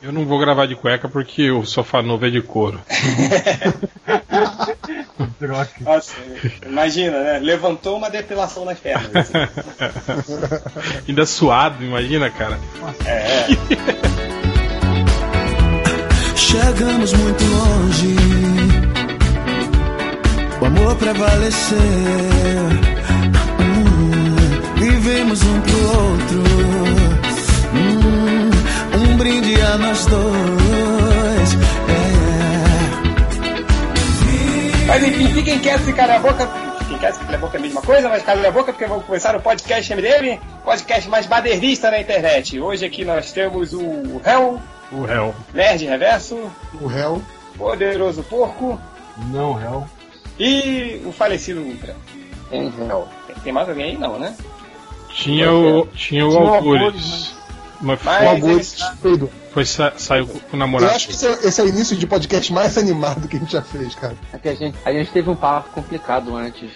Eu não vou gravar de cueca porque o sofá novo é de couro. Droga. Nossa, imagina, né? Levantou uma depilação nas pernas. Ainda suado, imagina, cara. É. Chegamos muito longe. O amor prevaleceu. Hum, vivemos um pro outro. Hum, um brinde a nós dois. É. Mas enfim, fiquem quietos e calem a boca. Fiquem quietos, calem a boca é a mesma coisa, mas calem a boca porque vamos começar o podcast MDM, podcast mais badernista na internet. Hoje aqui nós temos o Hell. O réu. Nerd Reverso. O réu. Poderoso Porco. Não, réu. E o falecido Ultra. Tem réu. Tem, mais alguém aí? Não, né? Tinha o, tinha o Algures. Mas, Mas O Algures, tudo. foi, sa- saiu com o namorado. Eu acho que esse é, esse é o início de podcast mais animado que a gente já fez, cara. É que a gente, a gente teve um papo complicado antes.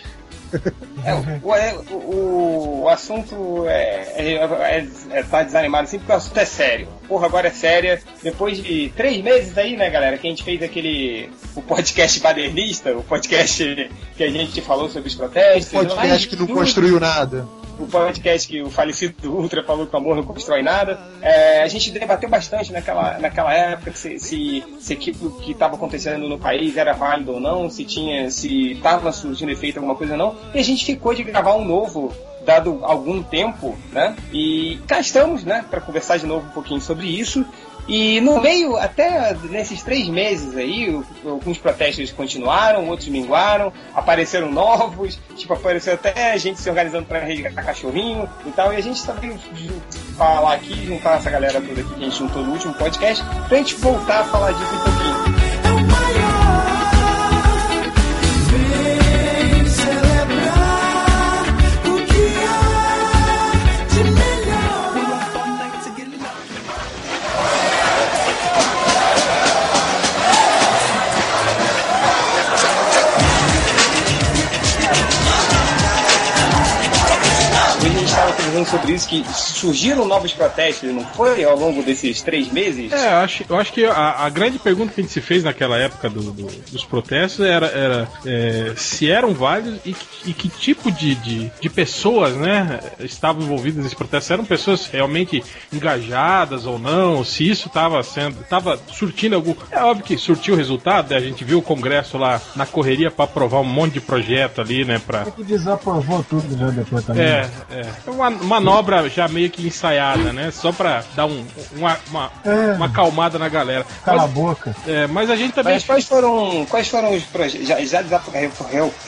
É, o, é, o, o assunto é, é, é- é- tá desanimado assim porque o assunto é sério. Porra, agora é séria. Depois de três meses aí, né, galera, que a gente fez aquele. o podcast badernista, o podcast que a gente falou sobre os protestos. Podcast que não tudo. construiu nada. O podcast que o falecido Ultra falou que o amor não constrói nada. É, a gente debateu bastante naquela, naquela época se, se, se aquilo que estava acontecendo no país era válido ou não, se tinha, se estava surgindo efeito alguma coisa ou não. E a gente ficou de gravar um novo dado algum tempo, né? E cá estamos, né, para conversar de novo um pouquinho sobre isso. E no meio, até nesses três meses aí, alguns protestos continuaram, outros minguaram, apareceram novos, tipo, apareceu até gente se organizando para resgatar cachorrinho e tal, e a gente também ju- falar aqui, juntar essa galera toda aqui que a gente juntou no último podcast, pra gente voltar a falar disso um pouquinho. Conversando sobre isso, que surgiram novos protestos, não foi, ao longo desses três meses? É, eu acho, eu acho que a, a grande pergunta que a gente se fez naquela época do- do- dos protestos era, era, é, se eram válidos e, que- e que tipo de, de, de pessoas né, estavam envolvidas nesse protesto. Eram pessoas realmente engajadas ou não, se isso estava sendo. estava surtindo algum. É óbvio que surtiu resultado, né? a gente viu o Congresso lá na correria para aprovar um monte de projeto ali, né? Pra, que desaprovou tudo já depois também. é, é. É Uma manobra já meio que ensaiada, né? Só pra dar um, uma, uma, É. uma acalmada na galera. Cala a Mas, boca. é, mas a gente também. Mas quais foram, quais foram os projetos? Já, já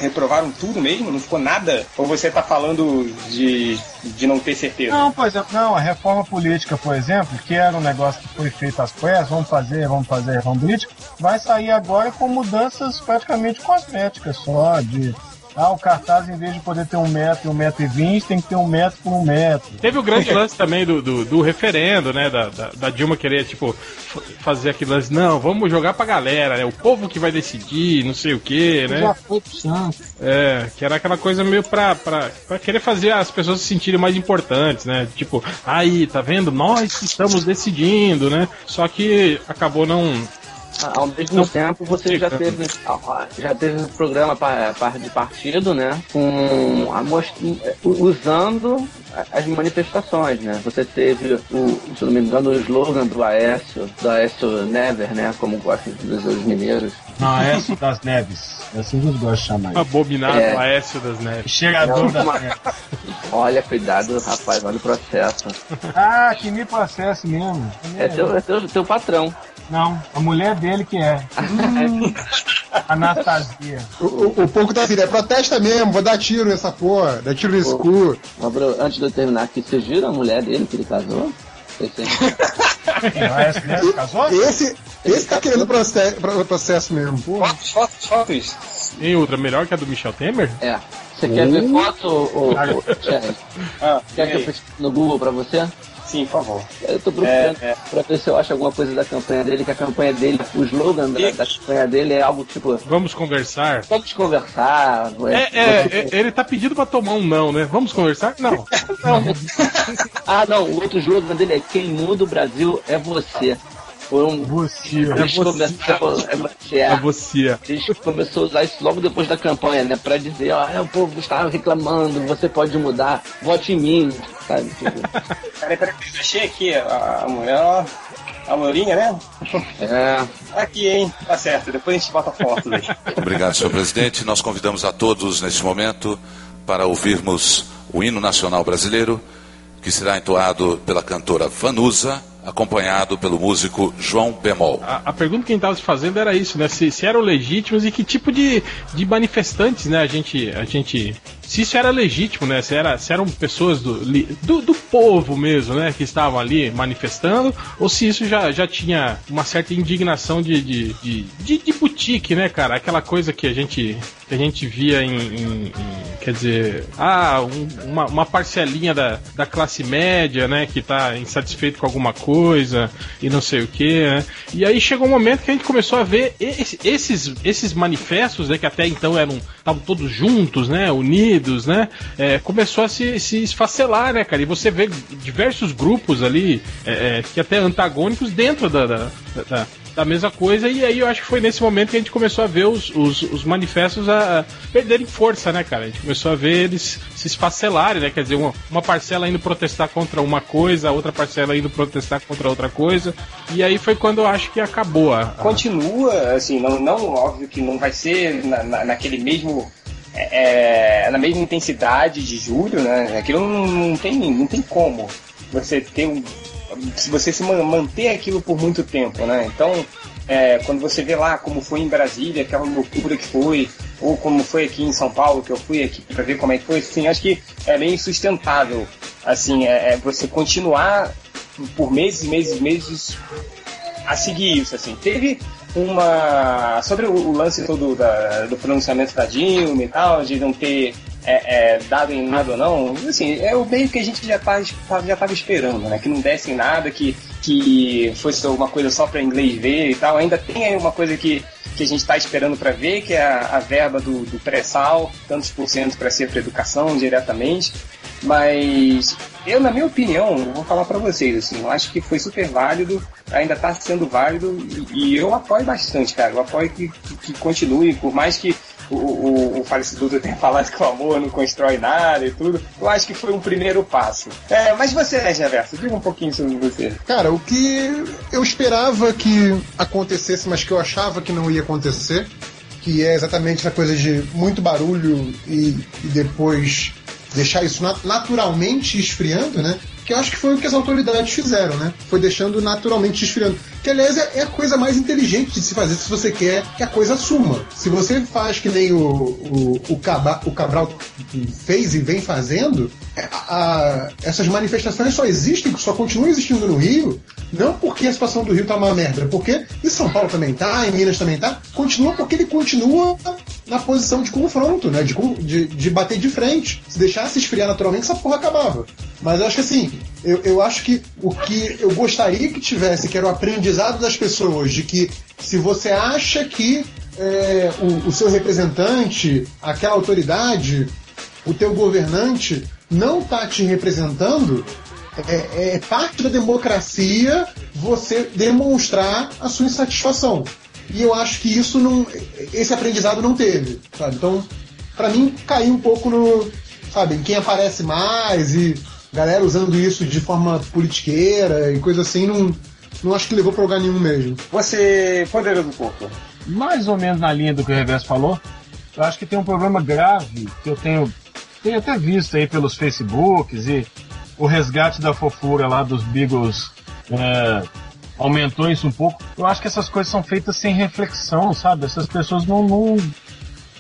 reprovaram tudo mesmo? Não ficou nada? Ou você tá falando de, de não ter certeza? Não, por exemplo, não, a reforma política, por exemplo, que era um negócio que foi feito às pressas, vamos fazer, vamos fazer a reforma política, vai sair agora com mudanças praticamente cosméticas só, de ah, o cartaz em vez de poder ter um metro e um metro e vinte, tem que ter um metro por um metro. Teve o grande lance também do, do, do referendo, né? Da, da, da Dilma querer, tipo, fazer aquele lance, não, vamos jogar pra galera, né? O povo que vai decidir, não sei o que, né? Já foi. É, que era aquela coisa meio pra, pra, pra querer fazer as pessoas se sentirem mais importantes, né? Tipo, aí, tá vendo? Nós que estamos decidindo, né? Só que acabou não. Ao mesmo Não. tempo, você já teve, já teve um programa de partido, né? Com a most- usando as manifestações, né? Você teve o, se eu não me engano, o slogan do Aécio, do Aécio Never, né? Como gostam de dizer os mineiros. Não, é Aécio das Neves. É assim que eles gostam de chamar. Abominado É. Aécio das Neves. Chegador das uma- Neves. Olha, cuidado, rapaz, olha o processo. Ah, que me processo mesmo. É teu, é teu, teu patrão. Não, a mulher dele que é. Anastasia. O, o, o pouco da vida é protesta mesmo, vou dar tiro nessa porra, dar tiro nesse cu. Gabriel, antes de eu terminar aqui, vocês viram a mulher dele que ele casou? Esse- casou? Esse, esse tá querendo proce- pro- processo mesmo, porra. Fotos, fotos, fotos. Tem outra melhor que a do Michel Temer? É. Você quer ver foto, ô, ô, Chad? Ah, Quer que eu pesquise no Google pra você? Sim, por favor. Eu tô procurando É, é. pra ver se eu acho alguma coisa da campanha dele, que a campanha dele, o slogan da, da campanha dele é algo tipo, Vamos conversar. vamos conversar. É, é, é, ele tá pedindo pra tomar um não, né? Vamos conversar? Não. Não. Ah, não, o outro slogan dele é quem muda o Brasil é você. Foram. Você. A gente começou, é, É você. a gente começou a usar isso logo depois da campanha, né? Pra dizer, ó, o povo estava reclamando, você pode mudar, vote em mim, sabe? Tipo, Peraí, peraí, achei aqui a, a mulher, ó, a Lourinha, né? é. Aqui, hein? Tá certo, depois a gente bota fotos aí. Obrigado, senhor presidente. Nós convidamos a todos neste momento para ouvirmos o hino nacional brasileiro, que será entoado pela cantora Vanusa, acompanhado pelo músico João Bemol. A, a pergunta que a gente estava se fazendo era isso, né? Se, se eram legítimos e que tipo de, de manifestantes, né? A gente, a gente. Se isso era legítimo, né? Se, era, se eram pessoas do, do, do povo mesmo, né? Que estavam ali manifestando, ou se isso já, já tinha uma certa indignação de, de, de, de, de boutique, né, cara? Aquela coisa que a gente, que a gente via em. em- em- quer dizer, ah, um- uma, uma parcelinha da, da classe média, né? Que tá insatisfeito com alguma coisa e não sei o que, né? E aí chegou um momento que a gente começou a ver esse- esses, esses manifestos, né? Que até então eram estavam todos juntos, né? Unidos, né? é, começou a se, se esfacelar, né, cara? E você vê diversos grupos ali é, é, que até antagônicos dentro da, da, da- da mesma coisa, e aí eu acho que foi nesse momento que a gente começou a ver os, os, os manifestos a, a perderem força, né, cara? A gente começou a ver eles se esfacelarem, né? Quer dizer, uma, uma parcela indo protestar contra uma coisa, a outra parcela indo protestar contra outra coisa, e aí foi quando eu acho que acabou a. a- Continua, assim, não, não óbvio que não vai ser na, na- naquele mesmo. É, na mesma intensidade de julho, né? Aquilo não, não tem, não tem como você ter um. Se você se man- manter aquilo por muito tempo, né? Então, é, quando você vê lá como foi em Brasília, aquela loucura que foi, ou como foi aqui em São Paulo, que eu fui aqui para ver como é que foi, assim, acho que é meio insustentável, assim, é, é você continuar por meses, meses, meses a seguir isso, assim. Teve uma. Sobre o, o lance todo da- do pronunciamento da Dilma e tal, de não ter é, é, dado em nada ou não, assim, é o meio que a gente já tá, já tava esperando, né? Que não desse em nada, que, que fosse alguma coisa só para inglês ver e tal. Ainda tem aí uma coisa que, que a gente está esperando para ver, que é a, a verba do, do pré-sal, tantos por cento para ser para educação diretamente. Mas eu, na minha opinião, vou falar para vocês, assim, eu acho que foi super válido, ainda está sendo válido e, e eu apoio bastante, cara. Eu apoio que, que, que continue, por mais que o, o, o falecido tenha falado que o amor não constrói nada e tudo, eu acho que foi um primeiro passo. É, mas você, né, Gerverso, diga um pouquinho sobre você. Cara, o que eu esperava que acontecesse, mas que eu achava que não ia acontecer, que é exatamente essa coisa de muito barulho e, e depois deixar isso na- naturalmente esfriando, né? Que eu acho que foi o que as autoridades fizeram, né? Foi deixando naturalmente esfriando. Que, aliás, é, é a coisa mais inteligente de se fazer se você quer que a coisa suma. Se você faz que nem o, o, o, Cabra- o Cabral fez e vem fazendo, é, a- a- essas manifestações só existem, só continuam existindo no Rio, não porque a situação do Rio tá uma merda, porque em São Paulo também tá, em Minas também tá, continua porque ele continua na posição de confronto, né? De, de, de bater de frente. Se deixasse esfriar naturalmente, essa porra acabava. Mas eu acho que assim, eu, eu acho que o que eu gostaria que tivesse, que era o aprendizado das pessoas, de que se você acha que é, o, o seu representante, aquela autoridade, o teu governante não tá te representando, é, é parte da democracia você demonstrar a sua insatisfação. E eu acho que isso não. Esse aprendizado não teve. Sabe? Então, pra mim, caiu um pouco no. Sabe, em quem aparece mais e galera usando isso de forma politiqueira e coisa assim, não, não acho que levou pra lugar nenhum mesmo. Você, poderoso pouco. mais ou menos na linha do que o Reverso falou, eu acho que tem um problema grave que eu tenho, tenho até visto aí pelos Facebooks e o resgate da fofura lá dos Beagles é, aumentou isso um pouco. Eu acho que essas coisas são feitas sem reflexão, sabe? Essas pessoas não. não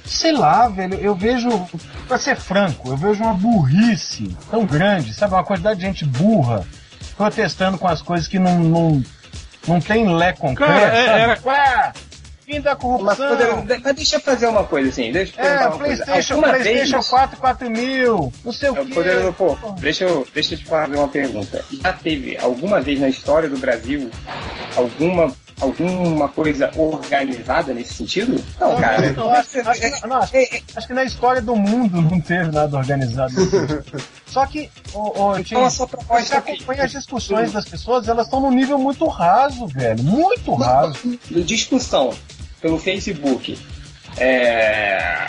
sei lá, velho, eu vejo, pra ser franco, eu vejo uma burrice tão grande, sabe? Uma quantidade de gente burra protestando com as coisas que não, não, não tem lé concreto. Cara, é- sabe? era- Ué, fim da Mas, corrupção. poderoso, mas deixa eu fazer uma coisa assim, deixa eu É, uma coisa. PlayStation, Alguma PlayStation vez- 4, 4 mil, não sei o É, que. Poderoso pouco. Deixa eu, deixa eu te fazer uma pergunta. Já teve alguma vez na história do Brasil alguma alguma coisa organizada nesse sentido? Não, cara. Não, acho, acho que, não, acho, que na história do mundo não teve nada organizado. Só que, o, o, a sua proposta você é acompanha as discussões das pessoas, elas estão num nível muito raso, velho. Muito raso. discussão pelo Facebook é,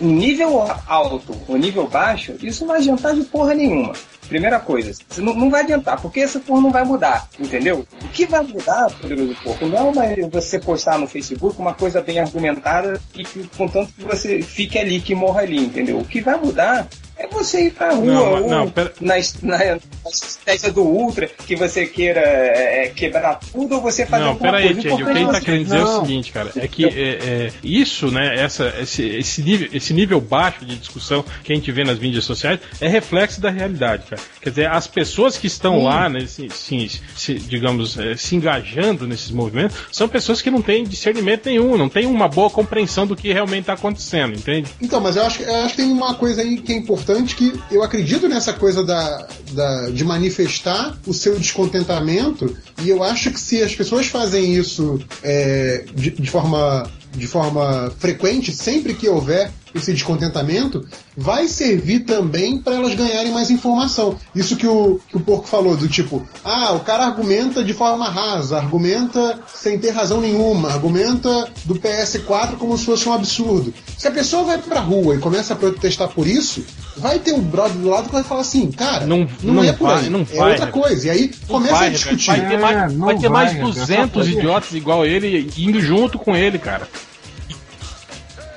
um nível alto ou nível baixo, isso não vai adiantar de porra nenhuma. Primeira coisa, não, não vai adiantar, porque essa porra não vai mudar, entendeu? O que vai mudar, poderoso porco, não é você postar no Facebook uma coisa bem argumentada e que, contanto que você fique ali, que morra ali, entendeu? O que vai mudar é você ir pra rua, Não, ou não, pera- na, na, na estratégia do Ultra, que você queira é, quebrar tudo, ou você fazer Não, alguma pera aí, coisa. Change. O que ele tá querendo dizer é o Não. seguinte, cara. É que é, é, isso, né, essa, esse, esse, nível, esse nível baixo de discussão que a gente vê nas mídias sociais é reflexo da realidade, cara. Quer dizer, as pessoas que estão lá, né, se, se- se, digamos, eh, se engajando nesses movimentos, são pessoas que não têm discernimento nenhum, não têm uma boa compreensão do que realmente está acontecendo, entende? Então, mas eu acho, eu acho que tem uma coisa aí que é importante que eu acredito nessa coisa da, da- de manifestar o seu descontentamento e eu acho que se as pessoas fazem isso é, de, de forma de forma frequente, sempre que houver esse descontentamento, vai servir também para elas ganharem mais informação. Isso que o, que o Porco falou, do tipo, ah, o cara argumenta de forma rasa, argumenta sem ter razão nenhuma, argumenta do PS4 como se fosse um absurdo. Se a pessoa vai pra rua e começa a protestar por isso, vai ter um brother do lado que vai falar assim, cara, Não- não, não é por vai, aí, não é vai, outra né? coisa. E aí começa vai, a discutir. Vai ter mais, É, vai ter mais vai, cara. 200 Só idiotas igual ele indo junto com ele, cara.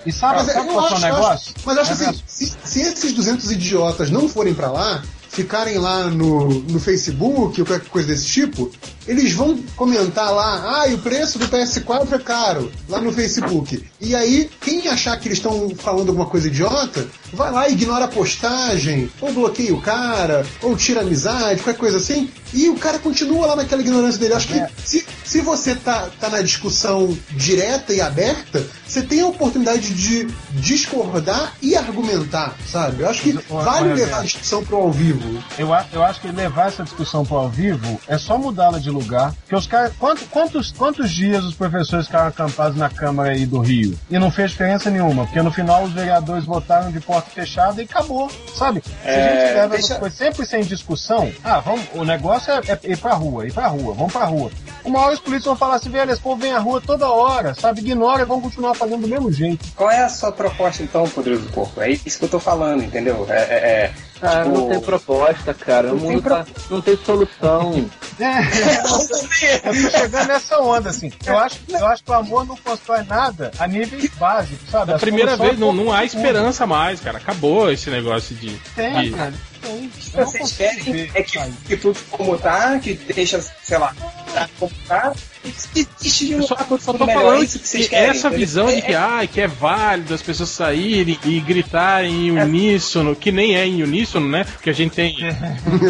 E sabe, Mas sabe eu qual que é o acho, negócio? acho- mas acho É assim, se, se esses 200 idiotas não forem pra lá, ficarem lá no, no Facebook ou qualquer coisa desse tipo, eles vão comentar lá, ah, e o preço do PS4 é caro, lá no Facebook. E aí, quem achar que eles estão falando alguma coisa idiota, vai lá ignora a postagem, ou bloqueia o cara, ou tira amizade, qualquer coisa assim, e o cara continua lá naquela ignorância dele. Acho que É. se, se você tá, tá na discussão direta e aberta, você tem a oportunidade de discordar e argumentar, sabe? Eu acho que Mas, vale mas, levar é. a discussão pro ao vivo. Eu, eu acho que levar essa discussão para ao vivo é só mudá-la de lugar. Porque os caras. Quantos, quantos, quantos dias os professores ficaram acampados na Câmara aí do Rio? E não fez diferença nenhuma. Porque no final os vereadores votaram de porta fechada e acabou. Sabe? Se a É, gente leva deixa- essas coisas sempre sem discussão, ah, vamos, o negócio é, é ir pra rua, ir pra rua, vamos pra rua. Uma hora os políticos vão falar assim, velho, esse povo vem à rua toda hora, sabe? Ignora e vão continuar fazendo do mesmo jeito. Qual é a sua proposta, então, poderoso porco? É isso que eu tô falando, entendeu? É, é, é, Ah, tipo, não tem proposta, cara. O Não tem mundo tá, não tem solução. É, eu tô chegando nessa onda, assim. Eu acho, eu acho que o amor não constrói nada a níveis básicos, sabe? Da A primeira vez não, é não há esperança mais, cara. Acabou esse negócio de. Tem, de- cara. O que Eu não vocês querem ver é que fique tudo como tá, que deixa, sei lá, tá como tá, e desiste de Eu só, tô melhor. falando É isso que vocês que querem. essa entendeu? visão de É- que, ah, que é válido as pessoas saírem e gritarem em uníssono, que nem é em uníssono, né? Porque a gente tem.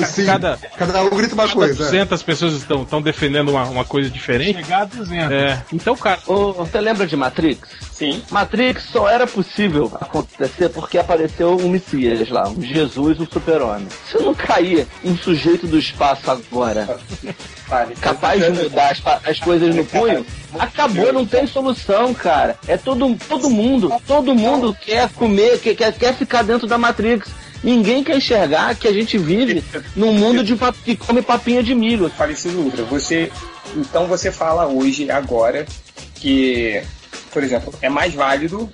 Sim, Cada, cada um grita uma cada coisa. 200 pessoas estão, estão defendendo uma, uma coisa diferente. Chegar a 200. É, então, cara, Ô, você lembra de Matrix? Sim. Matrix só era possível acontecer porque apareceu um Messias lá, um Jesus, um super-homem. Se não cair um sujeito do espaço agora, capaz de mudar as, as coisas no punho, acabou, não tem solução, cara. É todo, todo mundo, todo mundo quer comer, quer, quer, ficar dentro da Matrix. Ninguém quer enxergar que a gente vive num mundo de que come papinha de milho. Falecido Ultra, você. Então você fala hoje, agora, que, por exemplo, é mais válido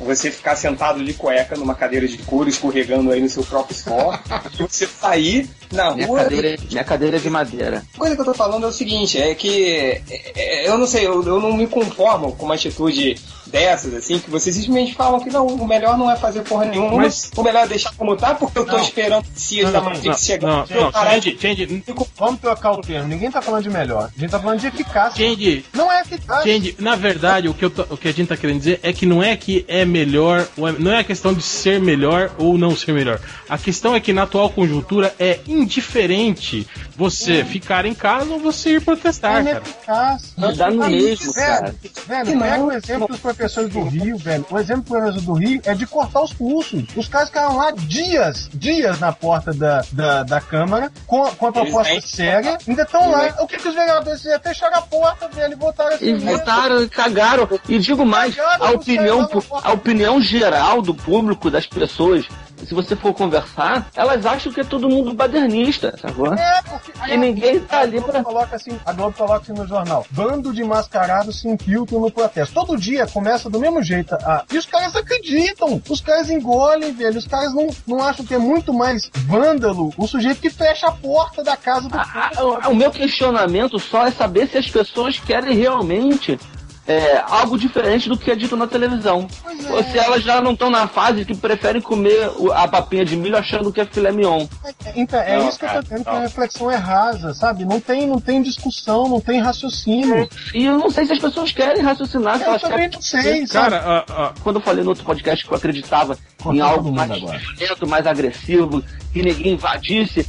você ficar sentado de cueca numa cadeira de couro, escorregando aí no seu próprio suor, que você sair na Minha rua. cadeira, minha cadeira é de madeira. A coisa que eu tô falando é o seguinte, é que é, é, eu não sei, eu, eu não me conformo com uma atitude dessas, assim, que vocês simplesmente falam que não, o melhor não é fazer porra nenhuma, Mas- o melhor é deixar como tá, porque eu tô Não. esperando o Cias da Não, Matrix chegar. não, não, parar change, de- change, Vamos trocar o termo. Ninguém tá falando de melhor. A gente tá falando de eficácia. change, Não é eficácia. change. Na verdade, o que, eu tô- o que a gente tá querendo dizer é que não é que é melhor, é- não é a questão de ser melhor ou não ser melhor. A questão é que na atual conjuntura é indiferente você ficar em casa ou você ir protestar, É cara. ineficaz. Dá no mesmo, Velho, cara. velho, pega o exemplo dos professores do Rio, velho. O exemplo do Rio é de cortar os cursos. Os caras ficaram lá dias, dias na porta da, da, da Câmara, com, com a proposta Eles séria, ainda estão lá. O que, que os vereadores fizeram? Fecharam a porta, velho, e botaram assim. E mesmo. votaram e cagaram. E digo mais, a opinião, a opinião geral do público, das pessoas, se você for conversar, elas acham que é todo mundo badernista, sacou? É, porque E ninguém tá ali pra. coloca assim, a Globo coloca assim no jornal. Bando de mascarados se infiltram no protesto. Todo dia começa do mesmo jeito. A... E os caras acreditam. Os caras engolem, velho. Os caras não, não acham que é muito mais vândalo o sujeito que fecha a porta da casa do A- a- o meu questionamento só é saber se as pessoas querem realmente é, algo diferente do que é dito na televisão. Ou se elas já não estão na fase que preferem comer a papinha de milho achando que é filé mignon. Então, é Não, isso que eu cara, tô dizendo, que não. a reflexão é rasa, sabe? Não tem, não tem discussão, não tem raciocínio. E eu não sei se as pessoas querem raciocinar, se Eu elas também querem. não sei, sabe? Cara, a- a- Quando eu falei no outro podcast que eu acreditava em algo mais violento, mais agressivo, que ninguém invadisse,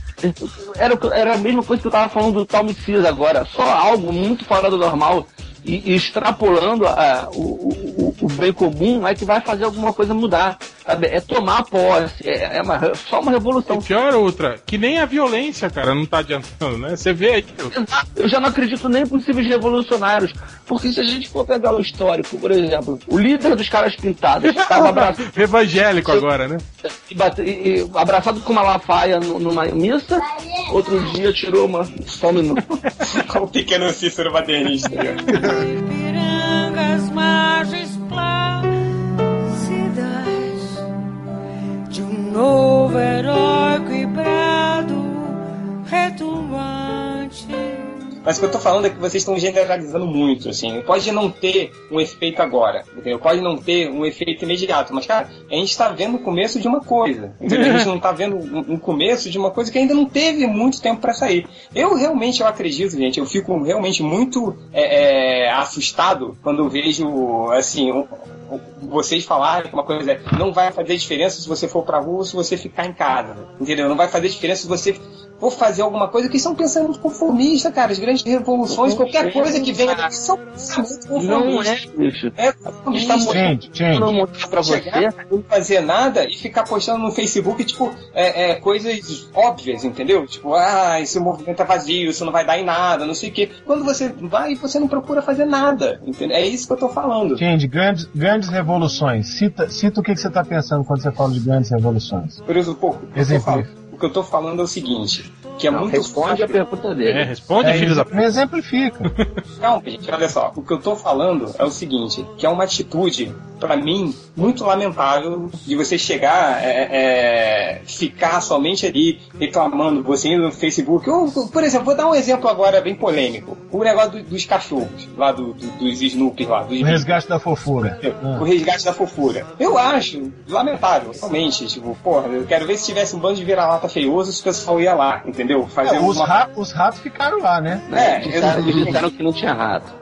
era, era a mesma coisa que eu tava falando do Tal Messias agora. Só algo muito fora do normal e, extrapolando a- o, o- o bem comum é que vai fazer alguma coisa mudar. Sabe? É tomar posse, é, é uma- só uma revolução. e pior outra, que nem a violência, cara, não tá adiantando, né? Você vê aí. Eu já não acredito nem em possíveis revolucionários. Porque se a gente for pegar o histórico, por exemplo, o líder dos caras pintados estava abraçado, Evangélico agora, né? e bate- e- e abraçado com uma lafaia nu- numa missa, outro dia tirou uma. Só um minuto. Com o pequeno Cícero Badernista. Ipirangas, margens que eu tô falando é que vocês estão generalizando muito, assim. Pode não ter um efeito agora, entendeu? Pode não ter um efeito imediato, mas, cara, a gente tá vendo o começo de uma coisa, entendeu? A gente não tá vendo um, começo de uma coisa que ainda não teve muito tempo pra sair. Eu realmente, eu acredito, gente, eu fico realmente muito é, é, assustado quando vejo, assim, um- vocês falarem que uma coisa é, não vai fazer diferença se você for pra rua ou se você ficar em casa, entendeu? Não vai fazer diferença se você for fazer alguma coisa que são pensamentos conformistas, cara. As grandes revoluções, qualquer coisa que venha daqui são pensamentos Não conformistas. é, bicho. É conformista. Gente, gente. não mostrar pra você. Não fazer nada e ficar postando no Facebook, tipo, é, é, coisas óbvias, entendeu? Tipo, ah, esse movimento é vazio, isso não vai dar em nada, não sei o quê. Quando você vai, você não procura fazer nada, entendeu? É isso que eu tô falando. Gente, grandes, grandes revoluções. Cita, cita o que, que você está pensando quando você fala de grandes revoluções. Por isso, pô, o que eu tô Exemplo. O que eu tô falando é o seguinte, que é Não, muito responde a fácil. pergunta É, dele. responde, É, filho da me exemplifica. Calma, gente, olha só. O que eu tô falando é o seguinte, que é uma atitude, pra mim, muito lamentável de você chegar, é, é, ficar somente ali reclamando, você indo no Facebook. Ou, por exemplo, vou dar um exemplo agora bem polêmico. O negócio do- dos cachorros, lá do, do- dos Snoopy lá, dos O resgate da fofura. o resgate da fofura. Eu acho lamentável, realmente. Tipo, porra, eu quero ver se tivesse um bando de vira-lata feioso, se o pessoal ia lá, entendeu? Fazer É, os, uma- ra- os ratos ficaram lá, né? É, Disseram, exatamente. disseram que não tinha rato.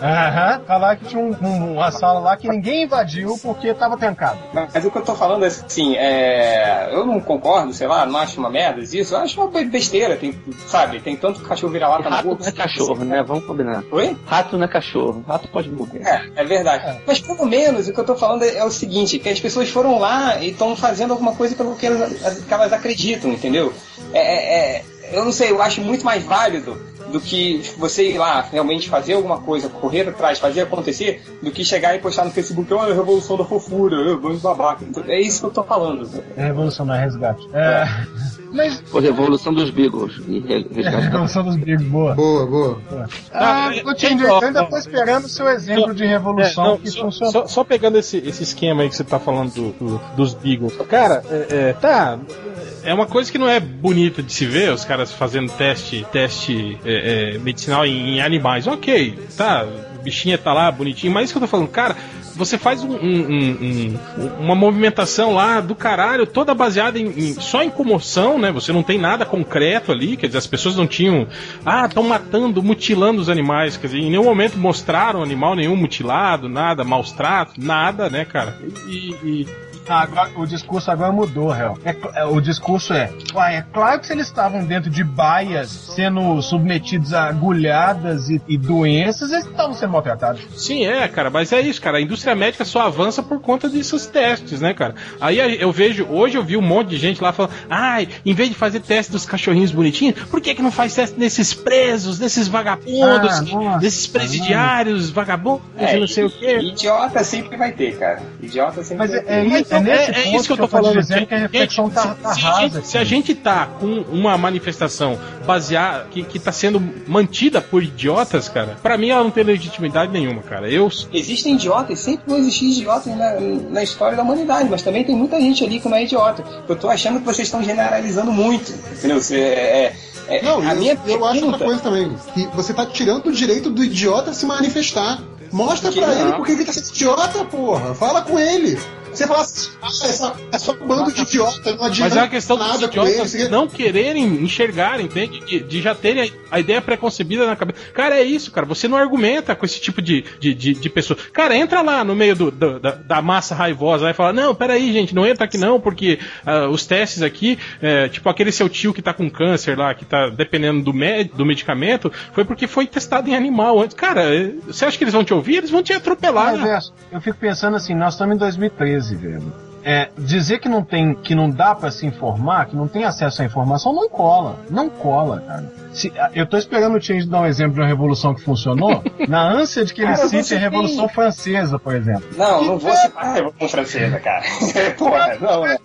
Aham. Falar que tinha um- um- uma sala lá que ninguém invadiu porque tava trancado. Mas o que eu tô falando é assim, é... eu não concordo, sei lá, não acho uma merda isso, eu acho uma besteira, tem, sabe, tem tanto cachorro vira-lata na Rato rua. não é cachorro, né? Vamos combinar. Oi? Rato não é cachorro. Rato pode morrer. É, é verdade. Mas pelo menos o que eu tô falando é, é o seguinte, que as pessoas foram lá e estão fazendo alguma coisa pelo que elas, que elas acreditam, entendeu? É, é- é- eu não sei, eu acho muito mais válido do que você ir lá realmente fazer alguma coisa, correr atrás, fazer acontecer, do que chegar e postar no Facebook, olha a revolução da fofura, vou babaca. É isso que eu tô falando. É revolução, não é resgate. É. Mas. Por Revolução dos Beagles. E É resgate revolução dos bigos, boa. Boa, boa. Ah, é, ô, Tindy, é, eu ainda tô esperando o seu exemplo de É, revolução não, que só, funcionou. só- só pegando esse, esse esquema aí que você tá falando do- do- dos Beagles. Cara, é, é, tá. É uma coisa que não é bonita de se ver, os caras fazendo teste, teste é, é, medicinal em, em animais. Ok, tá. O bichinho tá lá, bonitinho, mas isso que eu tô falando, cara, você faz um- um- um- um- uma movimentação lá do caralho, toda baseada em, em- só em comoção, né? Você não tem nada concreto ali, quer dizer, as pessoas não tinham. Ah, estão matando, mutilando os animais. Quer dizer, em nenhum momento mostraram animal nenhum mutilado, nada, maus tratos, nada, né, cara? E. e- Ah, agora, o discurso agora mudou, réu. É é, o discurso é, uai, é claro que se eles estavam dentro de baias, sendo submetidos a agulhadas e, e doenças, eles estavam sendo maltratados. Sim, é, cara, mas é isso, cara. A indústria médica só avança por conta desses testes, né, cara? Aí eu vejo, hoje eu vi um monte de gente lá falando, ai, em vez de fazer teste dos cachorrinhos bonitinhos, por que, que não faz teste nesses presos, nesses vagabundos, Ah, nossa, desses presidiários, vagabundos, e não sei o quê? Idiota sempre vai ter, cara. Idiota sempre Mas vai é, ter. é, Mas isso- é nesse ponto isso que eu tô tô falando. dizendo que a reflexão Gente, tá, se, tá se a rasa. gente, se a gente tá com uma manifestação baseada, que, que tá sendo mantida por idiotas, cara, pra mim ela não tem legitimidade nenhuma, cara. Eu. Existem idiotas, sempre vão existir idiotas na, na história da humanidade, mas também tem muita gente ali que não é idiota. Eu tô achando que vocês estão generalizando muito, entendeu? Você, é, é, Não, a eu, minha eu acho outra coisa também. Que você tá tirando o direito do idiota se manifestar. Mostra Que pra não. ele por que ele tá sendo idiota, porra. Fala com ele. Você fala assim, ah, é só, é só um bando de idiota, não adianta Mas é uma questão dos idiotas não quererem enxergar, entende? De, de já terem a, a ideia preconcebida na cabeça. Cara, é isso, cara. Você não argumenta com esse tipo de, de, de, de pessoa. Cara, entra lá no meio do, do- da, da massa raivosa lá e fala: Não, peraí, gente, não entra aqui não, porque ah, os testes aqui, é, tipo aquele seu tio que tá com câncer lá, que tá dependendo do, me, do medicamento, foi porque foi testado em animal antes. Cara, é, você acha que eles vão te ouvir? Eles vão te atropelar. Mas, né? Verso, eu fico pensando assim, nós estamos em 2013, velho. É, dizer que não tem, que não dá pra se informar, que não tem acesso à informação, não cola. Não cola, cara. Se- eu tô esperando o Change dar um exemplo de uma revolução que funcionou, na ânsia de que ele Cara, cite a Revolução tem- Francesa, por exemplo. Não, não vou citar a Revolução Francesa, cara. Porra, não, é.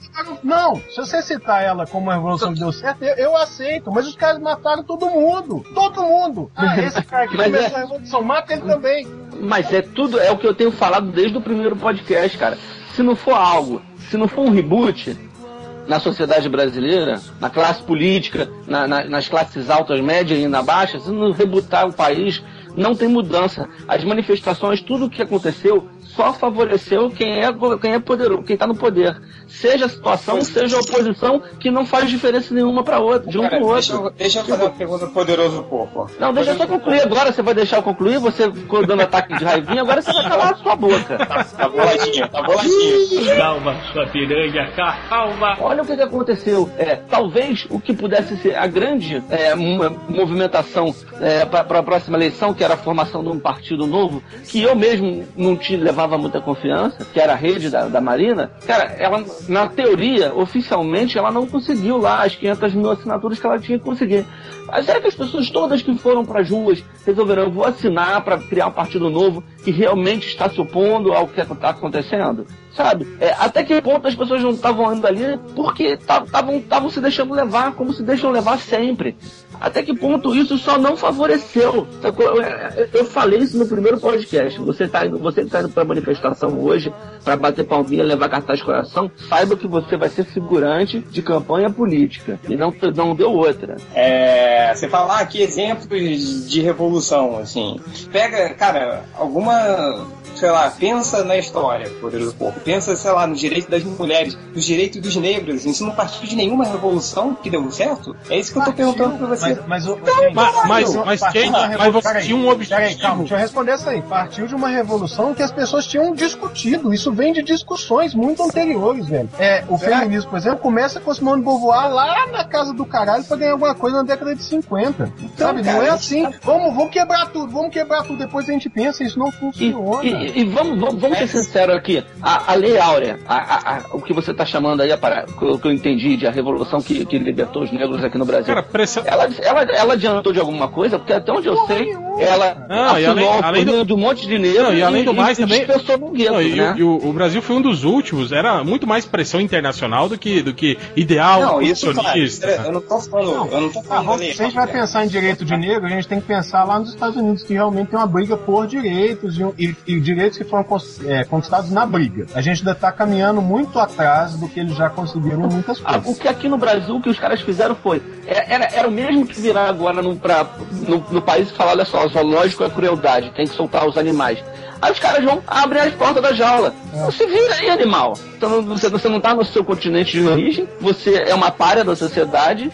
Não, se você citar ela como uma revolução que deu certo, eu, eu aceito, mas os caras mataram todo mundo. Todo mundo. Ah, esse cara que começou é- a revolução, mata ele também. Mas é tudo, é o que eu tenho falado desde o primeiro podcast, cara. Se não for algo, se não for um reboot na sociedade brasileira, na classe política, na- na- nas classes altas, médias e na baixa, se não rebutar o país, não tem mudança. As manifestações, tudo o que aconteceu, só favoreceu quem é, quem é poderoso, quem está no poder. Seja a situação, seja a oposição, que não faz diferença nenhuma para outro, de um pro deixa, outro. eu, deixa eu fazer uma pergunta poderosa pro pô. Não, deixa eu só concluir agora. Você vai deixar eu concluir? Você ficou dando ataque de raivinha, agora você vai calar a sua boca. Tá boladinho, tá boladinho. Calma, sua piranha, calma. Olha o que, que aconteceu. É, talvez o que pudesse ser a grande é, mo- movimentação para a próxima eleição, que era a formação de um partido novo, que eu mesmo não te levava muita confiança, que era a rede da, da Marina, cara, ela, na teoria, oficialmente, ela não conseguiu lá as 500 mil assinaturas que ela tinha que conseguir. Mas será que as pessoas todas que foram para as ruas resolveram, vou assinar para criar um partido novo que realmente está se opondo ao que está acontecendo? Sabe? É, até que ponto as pessoas não estavam indo ali porque estavam se deixando levar, como se deixam levar sempre. Até que ponto isso só não favoreceu? Sacou? Eu, eu- eu falei isso no primeiro podcast. Você tá indo, você que tá indo pra manifestação hoje, para bater palminha, levar cartaz de coração, saiba que você vai ser figurante de campanha política. E não, não deu outra. É, você falar aqui exemplos de revolução, assim. Pega, cara, alguma, sei lá, pensa na história, poderoso porco. Pensa, sei lá, no direito das mulheres, nos direitos dos negros. Isso não partiu de nenhuma revolução que deu certo? É isso que eu tô perguntando pra você. Mas, mas, o- Mas- mas- partiu- mas, mas você peraí, tinha um Peraí, objetivo. calma, deixa eu responder essa aí. Partiu de uma revolução que as pessoas tinham discutido. Isso vem de discussões muito anteriores, velho. É, o feminismo, por exemplo, começa com Simone de Beauvoir lá na casa do caralho pra ganhar alguma coisa na década de 50. sabe? não cara, é assim. Vamos, vamos quebrar tudo, vamos quebrar tudo. Depois a gente pensa, isso não E, funciona. e- e vamos, vamos, vamos ser sinceros aqui. A, a Lei Áurea, a- a- a- o que você está chamando aí, a para- o que eu entendi de a revolução que, que libertou os negros aqui no Brasil. Cara, pressão. ela, ela, ela adiantou de alguma coisa, porque até onde eu sei, ela Não, e além- além do- um monte de negros Não, e além do mais também- dispensou no gueto, Não, e, né? o- e o, o Brasil foi um dos últimos, era muito mais pressão internacional do que, do que ideal Não, isso, claro, posicionista. eu não tô falando, eu não tô Ah, falando se a gente vai pensar em direito de negro, a gente tem que pensar lá nos Estados Unidos, que realmente tem uma briga por direitos e, e- e direitos que foram é, conquistados na briga. A gente ainda está caminhando muito atrás do que eles já conseguiram em muitas Ah, coisas. o que aqui no Brasil o que os caras fizeram foi. é- Era, era o mesmo temos que virar agora no, pra, no, no país e falar, olha só, zoológico é crueldade, tem que soltar os animais. Aí os caras vão abrir as portas da jaula. Você vira aí, animal. Então, você, você não tá no seu continente de origem, você é uma párea da sociedade.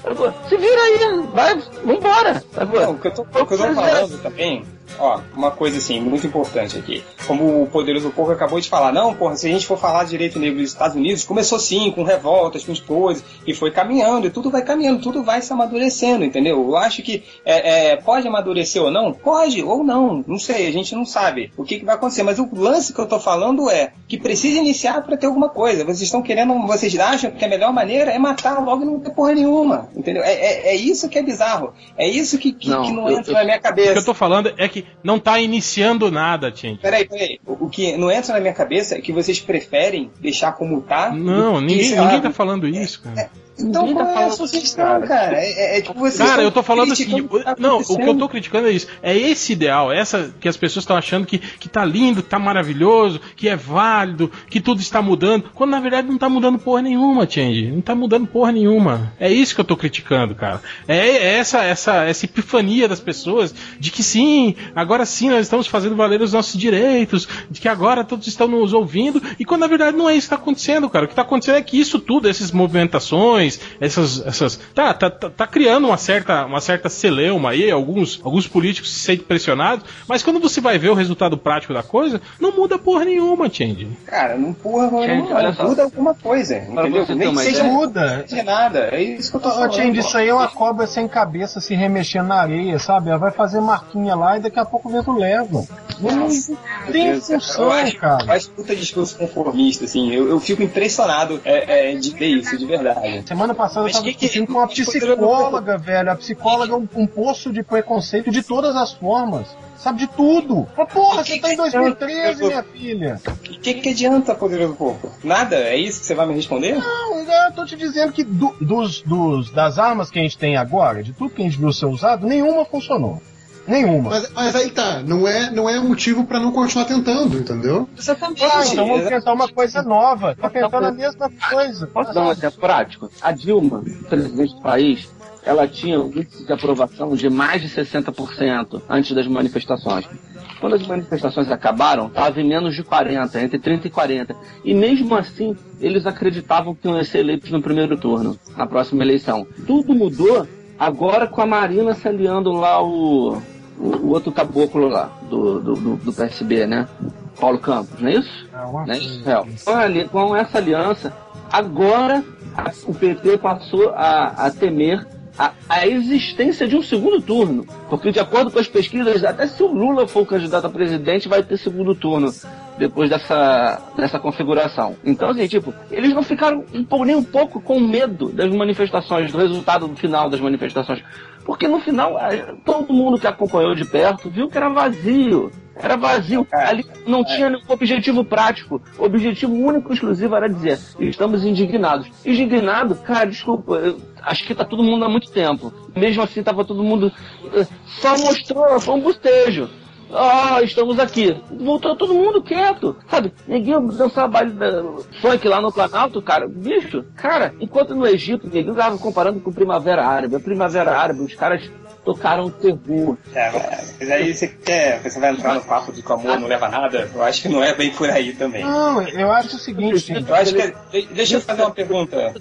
Se vira aí, vai, vambora. Não, o que eu tô, o que eu tô falando também, ó, uma coisa assim, muito importante aqui. Como o Poderoso Porco acabou de falar, não, porra, se a gente for falar de direito negro dos Estados Unidos, começou sim, com revoltas, com coisas, e foi caminhando, e tudo vai caminhando, tudo vai se amadurecendo, entendeu? Eu acho que é, é, pode amadurecer ou não? Pode, ou não, não sei, a gente não sabe o que, que vai acontecer, mas o lance que eu tô falando é que precisa iniciar para ter alguma coisa. Vocês estão querendo, vocês acham que a melhor maneira é matar logo e não ter porra nenhuma, entendeu? É, é, é isso que é bizarro, é isso que, que Não, que não eu- entra eu- na minha O que eu cabeça. tô falando é que não tá iniciando nada, gente. Peraí, peraí. O o que não entra na minha cabeça é que vocês preferem deixar como tá. Não, que, ninguém, sei ninguém lá, tá falando isso, cara. Então ninguém tá qual é a sua isso, sugestão, cara. cara? É, é- é tipo vocês Cara, eu tô falando assim, tá não, o que eu tô criticando é isso. É esse ideal, essa que as pessoas estão achando que, que tá lindo, que tá maravilhoso, que é válido, que tudo está mudando, quando na verdade não tá mudando porra nenhuma, Change. Não tá mudando porra nenhuma. É isso que eu tô criticando, cara. É, é essa, essa, essa epifania das pessoas de que sim, agora sim nós estamos fazendo valer os nossos direitos, de que agora todos estão nos ouvindo, e quando na verdade não é isso que tá acontecendo, cara. O que tá acontecendo é que isso tudo, essas movimentações, essas. essas tá, tá, tá, tá criando uma certa, uma certa celeuma aí, alguns, alguns políticos se sentem pressionados, mas quando você vai ver o resultado prático da coisa, não muda porra nenhuma, Change. Cara, não porra, não, não, olha só. muda alguma coisa, entendeu? você Nem uma que seja ideia. Muda. de nada. É isso que eu tô falando. Change, isso aí é uma cobra sem cabeça se remexendo na areia, sabe? Ela vai fazer marquinha lá e daqui a pouco o vento leva. Não tem Deus, função, cara. Eu acho puta discurso conformista, assim. Eu, eu fico impressionado é, é, de ver isso, de verdade. Semana passada eu Mas tava que que- discutindo com uma que que- psicóloga, velho. A psicóloga é um, um poço de preconceito de todas as formas. Sabe de tudo. Mas, porra, que você tá em que- 2013, minha filha. O que, que adianta, poderoso porco? Nada? É isso que você vai me responder? Não, eu tô te dizendo que do- dos, dos- das armas que a gente tem agora, de tudo que a gente viu ser usado, nenhuma funcionou. Nenhuma. Mas, mas aí tá, não é, não é motivo pra não continuar tentando, entendeu? Exatamente. Ah, então vamos tentar uma coisa nova. Tá tentando a mesma coisa. Posso dar um exemplo prático? A Dilma, presidente do país, ela tinha um índice de aprovação de mais de 60% antes das manifestações. Quando as manifestações acabaram, estava em menos de 40, entre 30 e 40. E mesmo assim, eles acreditavam que iam ser eleitos no primeiro turno, na próxima eleição. Tudo mudou agora com a Marina se aliando lá o, o, o outro caboclo lá, do, do, do, do PSB, né? Paulo Campos, não é isso? né, Israel? Com, a ali- com essa aliança, agora o PT passou a, a temer a, a existência de um segundo turno. Porque, de acordo com as pesquisas, até se o Lula for candidato a presidente, vai ter segundo turno depois dessa, dessa configuração. Então, assim, tipo, eles não ficaram um nem um pouco com medo das manifestações, do resultado final das manifestações. Porque no final, todo mundo que acompanhou de perto viu que era vazio. Era vazio. Ali não tinha nenhum objetivo prático. O objetivo único e exclusivo era dizer: estamos indignados. Indignado, cara, desculpa, eu acho que tá todo mundo há muito tempo. Mesmo assim, tava todo mundo. eh, Só mostrou, foi um bostejo. Ah, estamos aqui. Voltou todo mundo quieto. Sabe, ninguém dançava baile da funk lá no Planalto, cara. Bicho, cara, enquanto no Egito, ninguém tava comparando com Primavera Árabe. A Primavera Árabe, os caras tocaram terror. É, mas aí você quer, você vai entrar no papo de que o amor não leva a nada? Eu acho que não é bem por aí também. Não, eu acho o seguinte. Eu acho que. de- Deixa eu fazer uma pergunta.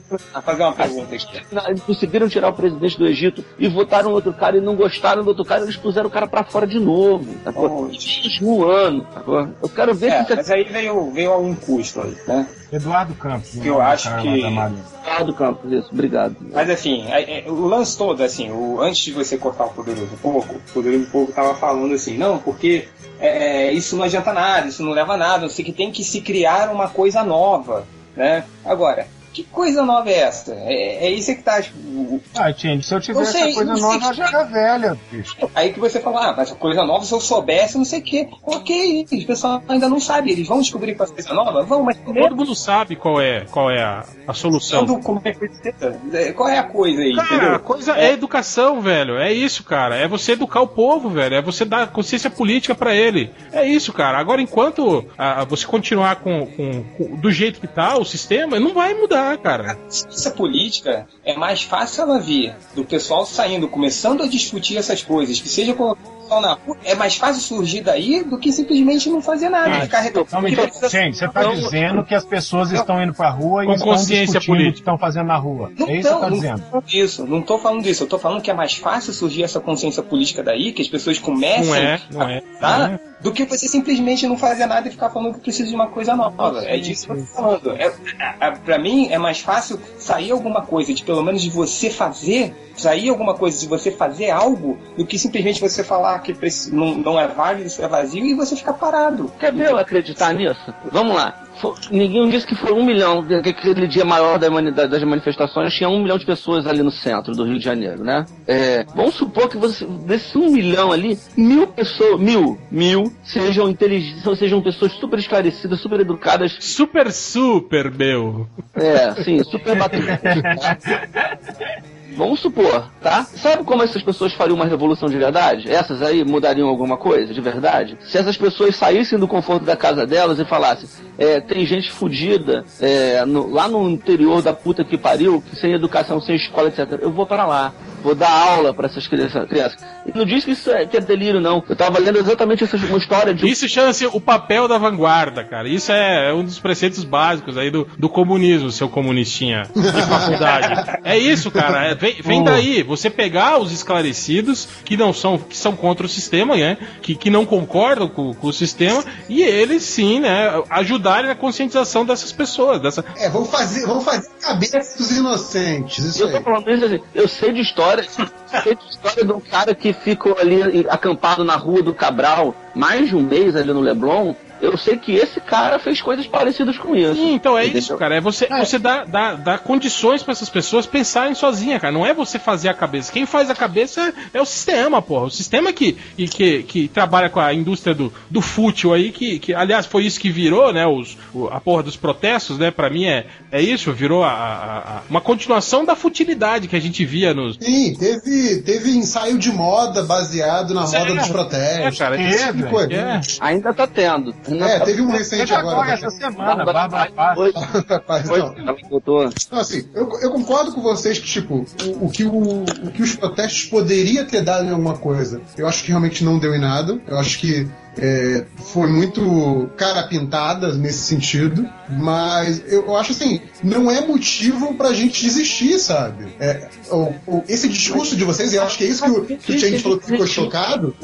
Fazer uma pergunta aqui. Eles conseguiram tirar o presidente do Egito e votaram outro cara e não gostaram do outro cara, eles puseram o cara pra fora de novo. Sacou? Oh. Mesmo ano. Sacou? Eu quero ver É, se mas aí veio, veio algum custo aí, né? Eduardo Campos. o Eu nome do acho que- lá da Marinha. Ah, do campo, isso, obrigado. Mas assim, é- é, o lance todo, assim, o, antes de você cortar o Poderoso Pouco, o Poderoso Pouco tava falando assim, não, porque é, é, isso não adianta nada, isso não leva a nada, sei que tem que se criar uma coisa nova, né? Agora, que coisa nova é essa? É, é isso que tá, tipo, Ah, gente, se eu tivesse sei, essa coisa nova, que- eu já era velha, bicho. Aí que você fala, ah, mas a coisa nova, se eu soubesse, não sei o quê. Ok, o pessoal ainda não sabe, eles vão descobrir qual é a coisa nova? Vão, mas Todo mundo sabe qual é, qual é a, a solução. quando, como é que é, qual é a coisa aí, Cara, a coisa é educação, velho. É isso, cara. É você educar o povo, velho. É você dar consciência política pra ele. É isso, cara. Agora, enquanto ah, você continuar com, com- com- do jeito que tá o sistema, não vai mudar. Cara. Essa política é mais fácil ela vir do pessoal saindo, começando a discutir essas coisas, que seja colocado na rua, é mais fácil surgir daí do que simplesmente não fazer nada. Ah, ficar então, gente, você está dizendo que as pessoas estão indo pra rua e Com estão discutindo política. o que estão fazendo na rua. Não é isso que você tô, está não dizendo. disso, não tô falando disso. Eu tô falando que é mais fácil surgir essa consciência política daí, que as pessoas comecem Não é, não é. tá? Não é. Do que você simplesmente não fazer nada e ficar falando que precisa de uma coisa nova. É disso que eu tô falando. É, é, é, pra mim, é mais fácil sair alguma coisa, de pelo menos de você fazer, sair alguma coisa de você fazer algo, do que simplesmente você falar que não, não é válido, isso é vazio, e você ficar parado. Quer ver eu acreditar nisso? Vamos lá. Ninguém disse que foi um milhão, que que aquele dia maior da das manifestações tinha um milhão de pessoas ali no centro do Rio de Janeiro, né? É, vamos supor que você, desses um milhão ali, mil pessoas, mil, mil, sejam inteligentes, sejam pessoas super esclarecidas, super educadas, Super, super, meu. é, sim, super bateria. Vamos supor, tá? Sabe como essas pessoas fariam uma revolução de verdade? Essas aí mudariam alguma coisa de verdade? Se essas pessoas saíssem do conforto da casa delas e falassem, é, tem gente fodida é, lá no interior da puta que pariu, que sem educação, sem escola, etc. Eu vou para lá. Vou dar aula para essas criança- crianças. E não diz que isso é, que é delírio, não. Eu tava lendo exatamente essa uma história de Isso chama-se o papel da vanguarda, cara. Isso é um dos preceitos básicos aí do, do comunismo, seu comunistinha de faculdade. É isso, cara. É, vem, vem daí. Você pegar os esclarecidos que não são, que são contra o sistema, né? Que, que não concordam com, com o sistema, e eles sim, né? Ajudarem na conscientização dessas pessoas. Dessa... É, vamos fazer, vamos fazer cabeça dos inocentes. Isso Eu tô aí. falando isso assim, eu sei de história, sei de história de um cara que ficou ali acampado na rua do Cabral mais de um mês ali no Leblon. Eu sei que esse cara fez coisas parecidas com isso. Sim, então é Entendeu? isso, cara. É você, você dá, dá, dá condições pra essas pessoas pensarem sozinha, cara. Não é você fazer a cabeça. Quem faz a cabeça é o sistema, porra. O sistema que, e que, que trabalha com a indústria do, do fútil aí, que, que, aliás, foi isso que virou, né? Os, o- a porra dos protestos, né? Pra mim é, é isso, virou a, a- a- uma continuação da futilidade que a gente via nos. Sim, teve, teve ensaio de moda baseado na moda É, dos protestos. é, cara, teve, coisa. É. Ainda tá tendo. É, teve um recente Teve agora, agora. essa semana, Bárbara Paz. Rapaz, oi, não. Não, assim, eu, eu concordo com vocês que, tipo, o, o que o, o que os protestos poderia ter dado em alguma coisa, eu acho que realmente não deu em nada. Eu acho que é, foi muito cara pintada nesse sentido, mas eu, acho assim, não é motivo pra gente desistir, sabe? É, o- o- esse discurso de vocês, eu acho que é isso que o, que o Change falou que ficou chocado,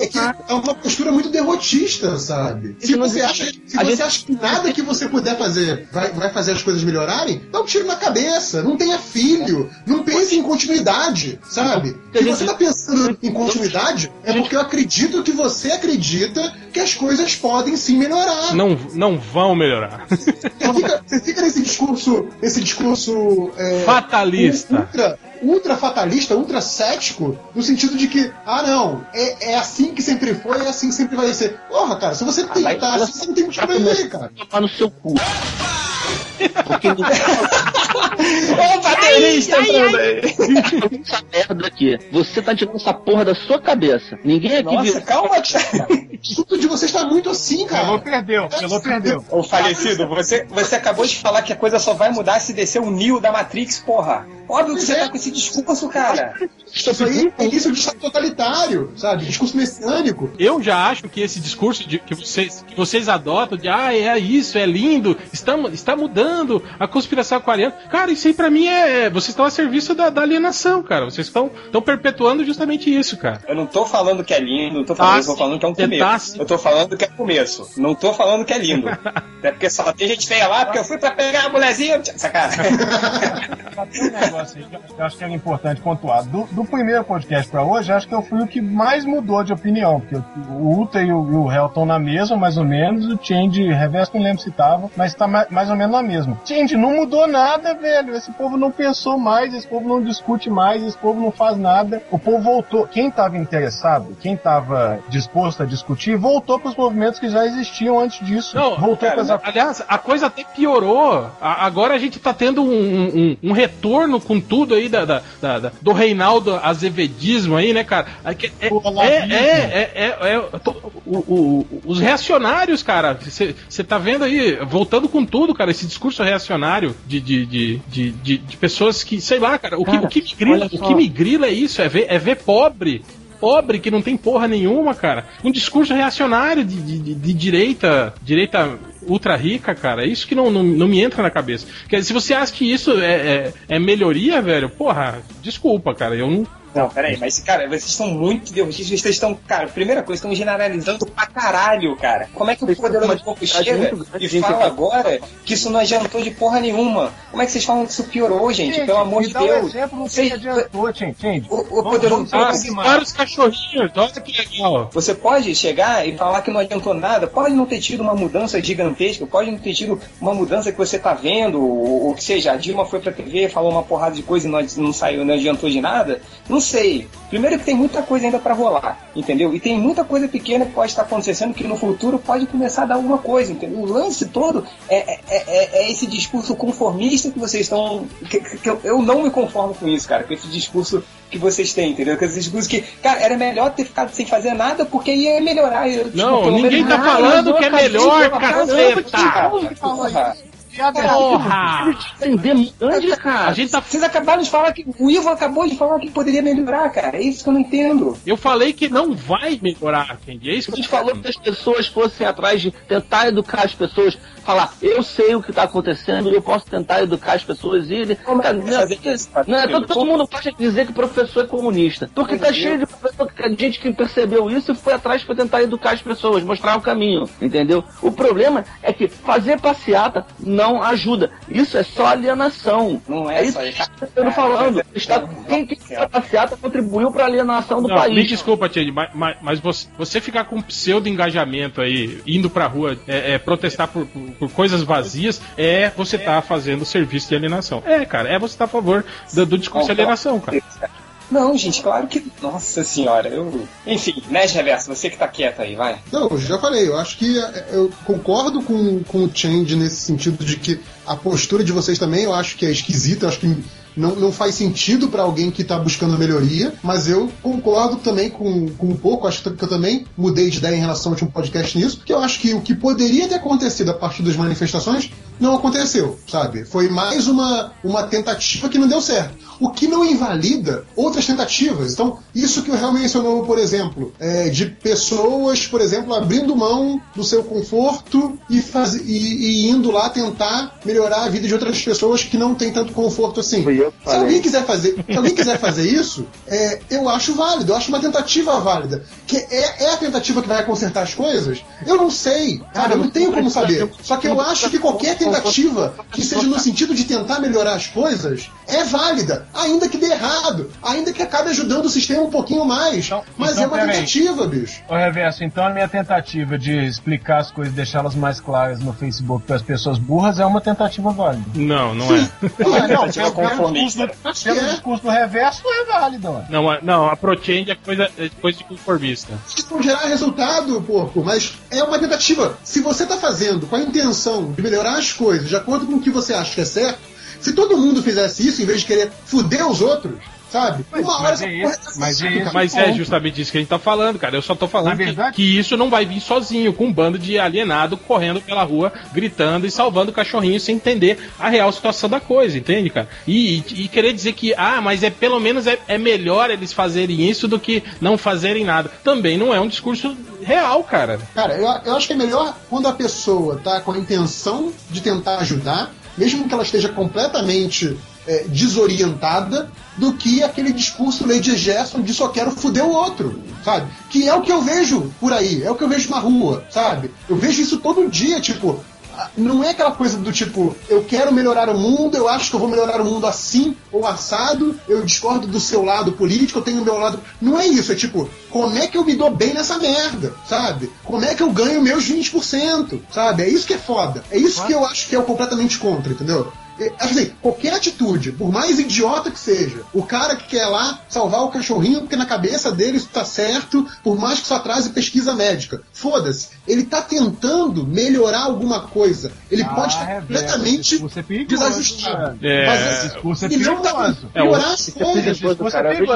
é, é que é uma postura muito derrotista, sabe? Se você acha, se você acha que nada que você puder fazer vai, vai fazer as coisas melhorarem, dá um tiro na cabeça. Não tenha filho. Não pense em continuidade, sabe? A Se você tá pensando em continuidade, é porque eu acredito que você acredita que as coisas podem sim melhorar. Não, não vão melhorar. Você fica, você fica nesse discurso, nesse discurso é, Fatalista. ultra, ultra fatalista, ultra cético, no sentido de que, ah não, é, é assim que sempre foi, é assim que sempre vai ser. Porra, cara, se você vai- tá assim, você não tem motivo pra viver, cara. tomar no seu cu. Porque ninguém Ô, baterista entrando aí! essa merda aqui. Você tá tirando essa porra da sua cabeça. Ninguém aqui Nossa, viu. calma, cara. O assunto de vocês tá muito assim, Pelou cara. perdeu, Pelou perdeu. Ô, falecido, você, você acabou de falar que a coisa só vai mudar se descer o Neo da Matrix, porra. Óbvio que você tá com esse discurso, cara. Isso aí é início de estado totalitário, sabe? Discurso messiânico. Eu já acho que esse discurso de, que, vocês, que vocês adotam de ah, é isso, é lindo, está, está mudando a conspiração aquariana. Cara, isso aí pra mim é. é- Vocês estão a serviço da, da alienação, cara. Vocês estão estão perpetuando justamente isso, cara. Eu não tô falando que é lindo, não tô falando, Tá, eu tô falando que é um tá começo. sim. Eu tô falando que é começo. Não tô falando que é lindo. Até porque só tem gente feia lá, porque eu fui pra pegar a mulherzinha. Sacanagem. Tem um negócio aí que eu acho que era importante pontuar. Do, do primeiro podcast pra hoje, acho que eu fui o que mais mudou de opinião, porque o, Ultra e o, e o Hell estão na mesma, mais ou menos, o Change Reverso não lembro se tava, mas tá ma- mais ou menos na mesma. Change, não mudou nada, velho. Esse povo não pensou mais, esse povo não discute mais, esse povo não faz nada. O povo voltou. Quem tava interessado, quem tava disposto a discutir, voltou pros movimentos que já existiam antes disso. Não, voltou cara, pras Mas a- Aliás, a coisa até piorou. A- agora a gente tá tendo um, um- um retorno com tudo aí da, da- da- do Reinaldo Azevedismo aí, né, cara? É, é, é, é, é, é- é- to- o- o- os reacionários, cara. Você tá vendo aí, voltando com tudo, cara, esse discurso reacionário de, de, de, de, de- de pessoas que, sei lá, cara, o, que, Cara, o que me grila, o que me grila é isso, é ver, é ver pobre. Pobre que não tem porra nenhuma, cara. Um discurso reacionário de, de, de- de direita, direita ultra rica, cara. É isso que não, não, não me entra na cabeça. Quer dizer, se você acha que isso é, é, é melhoria, velho, porra, desculpa, cara. Eu não. Não, peraí, mas, cara, vocês estão muito derrotistas. Vocês estão, cara, primeira coisa, estão generalizando pra caralho, cara. Como é que o poderoso pouco dificuldade chega e de fala agora que isso não adiantou de porra nenhuma? Como é que vocês falam que isso piorou, gente? Gente, Pelo amor de dá um Deus. exemplo do que Vocês- adiantou. Tim. O, o Vamos- poderoso vamos pouco falar Ah, de para os cachorrinhos, olha que legal. Você pode chegar e falar que não adiantou nada, pode não ter tido uma mudança gigantesca, pode não ter tido uma mudança que você tá vendo, ou, ou que seja, a Dilma foi pra TV, falou uma porrada de coisa e não, não saiu, não adiantou de nada. Não sei. Primeiro que tem muita coisa ainda pra rolar, entendeu? E tem muita coisa pequena que pode estar acontecendo que no futuro pode começar a dar alguma coisa, entendeu? O lance todo é, é, é- é esse discurso conformista que vocês estão. Que, que eu, eu não me conformo com isso, cara, com esse discurso que vocês têm, entendeu? Com esse discurso que, cara, era melhor ter ficado sem fazer nada porque ia melhorar. Eu, tipo, Não, pelo ninguém menos- tá falando que é melhor, caceta. caramba, que porra. Porra! Entender cara. A gente tá. Vocês acabaram de falar que. O Ivo acabou de falar que poderia melhorar, cara. É isso que eu não entendo. Eu falei que não vai melhorar, Candy. É isso A que eu gente falou que as pessoas fossem atrás de tentar educar as pessoas, falar, eu sei o que está acontecendo, eu posso tentar educar as pessoas e ele. Como é Cara, vai não, é todo, todo mundo gosta de dizer que professor é comunista. Porque tá cheio de professor, de gente que percebeu isso e foi atrás para tentar educar as pessoas, mostrar o caminho, entendeu? O problema é que fazer passeata não ajuda. Isso é só alienação. Não é isso só que isso. eu estou falando. É, Está, não, quem que fez passeata contribuiu para a alienação do Não, país. me desculpa, Tiene, mas, mas, mas você, você ficar com pseudo engajamento aí, indo pra rua é, é, protestar por, por- por coisas vazias, é você tá fazendo serviço de alienação. É, cara, é você tá a favor do, do discurso de alienação, cara. Não, gente, claro que. Nossa senhora, eu. Enfim, Nerd Reverso, você que tá quieto aí, vai. Não, já falei, eu acho que eu concordo com, com o Change nesse sentido de que a postura de vocês também eu acho que é esquisita, eu acho que não, não faz sentido para alguém que está buscando melhoria, mas eu concordo também com, com um pouco, acho que eu também mudei de ideia em relação a um podcast nisso, que eu acho que o que poderia ter acontecido a partir das manifestações não aconteceu, sabe? Foi mais uma, uma tentativa que não deu certo. O que não invalida outras tentativas. Então, isso que o Real mencionou, por exemplo, é, de pessoas, por exemplo, abrindo mão do seu conforto e, faz, e, e indo lá tentar melhorar a vida de outras pessoas que não têm tanto conforto assim. Se alguém quiser fazer, se alguém quiser fazer isso, é, eu acho válido, eu acho uma tentativa válida. Que é, é a tentativa que vai consertar as coisas? Eu não sei, cara, eu não tenho como saber. Só que eu acho que qualquer tentativa que seja no sentido de tentar melhorar as coisas é válida, ainda que dê errado, ainda que acabe ajudando o sistema um pouquinho mais. Então- Mas então, é uma tentativa, bicho. Ô, Reverso, então a minha tentativa de explicar as coisas, deixá-las mais claras no Facebook para as pessoas burras é uma tentativa válida. Não, não é. Ah, não, tentativa pelo, pelo, conformista. discurso, do- pelo é. discurso do Reverso não é válida. Não, a- não a ProChange é coisa, é coisa de conformista. Isso não gerar resultado, porco, mas é uma tentativa. Se você tá fazendo com a intenção de melhorar as coisas de acordo com o que você acha que é certo, se todo mundo fizesse isso em vez de querer fuder os outros, sabe? Mas- uma hora mas é isso, tá mas é certo, isso. cara. Mas é justamente isso que a gente tá falando, cara. Eu só tô falando que, que isso não vai vir sozinho, com um bando de alienado correndo pela rua, gritando e salvando o cachorrinho sem entender a real situação da coisa, entende, cara? E, e- e querer dizer que, ah, mas é pelo menos é, é melhor eles fazerem isso do que não fazerem nada. Também não é um discurso real, cara. Cara, eu, eu acho que é melhor quando a pessoa tá com a intenção de tentar ajudar, mesmo que ela esteja completamente é, desorientada, do que aquele discurso Lady Gerson de só quero fuder o outro, sabe? Que é o que eu vejo por aí, é o que eu vejo na rua, sabe? Eu vejo isso todo dia, tipo, não é aquela coisa do tipo, eu quero melhorar o mundo, eu acho que eu vou melhorar o mundo assim ou assado, eu discordo do seu lado político, eu tenho o meu lado. Não é isso, é tipo, como é que eu me dou bem nessa merda, sabe? Como é que eu ganho meus 20%, sabe? É isso que é foda. É isso que eu acho que é o completamente contra, entendeu? É, assim, qualquer atitude, por mais idiota que seja, o cara que quer lá salvar o cachorrinho porque na cabeça dele isso tá certo, por mais que isso atrase pesquisa médica. Foda-se. Ele tá tentando melhorar alguma coisa. Ele Ah, pode estar é, completamente discurso é desajustado. É, Mas assim, discurso é ele não tá perigoso. melhorar as é coisas. Você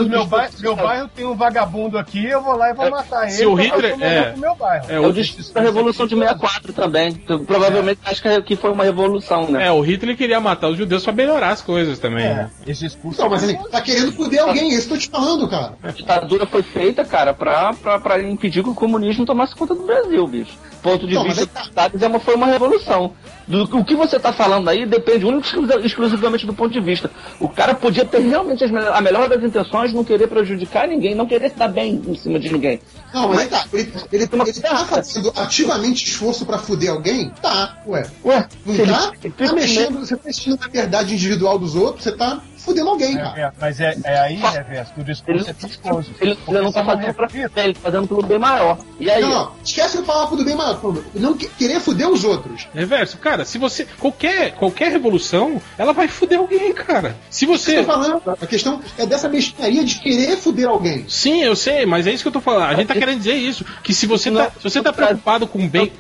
meu, bairro, discurso- meu bairro tem um vagabundo aqui, eu vou lá e vou matar ele. se o Hitler- é. pro meu bairro. É, É o, da Revolução de 64 também. Provavelmente acho que- que foi uma revolução, né? é, o Hitler queria matar os judeus pra melhorar as coisas também. É, né? esse discurso Não, mas é assim, tá querendo foder alguém, é isso que eu te falando, cara. A ditadura foi feita, cara, pra, pra, pra impedir que o comunismo tomasse conta do Brasil, bicho. Ponto de Não, vista tá. dos Estados, é uma, foi uma revolução. Do, o que você tá falando aí depende único exclusivamente do ponto de vista. O cara podia ter realmente a melhor das intenções, não querer prejudicar ninguém, não querer dar bem em cima de ninguém. Não, mas aí tá. Ele, ele, ele tá fazendo ativamente esforço pra foder alguém? Tá, ué. Ué, Não se ele- tá? ele- Tá mexendo, você tá mexendo na verdade individual dos outros, você tá fudendo alguém, cara. É, é, mas é, é aí, Reverso, que o Ele, discurso é perigoso. ele, ele não tá fazendo pra você ele tá fazendo pelo bem maior. E aí, Não, não, esquece o papo do bem maior. Não que- querer foder os outros. Reverso, cara, se você. Qualquer, qualquer revolução, ela vai foder alguém, cara. Se Eu você. tô falando, a questão é dessa mesquinharia de querer foder alguém. Sim, eu sei, mas é isso que eu tô falando. A gente tá querendo dizer isso. Que se você tá, se você tá preocupado com o bem,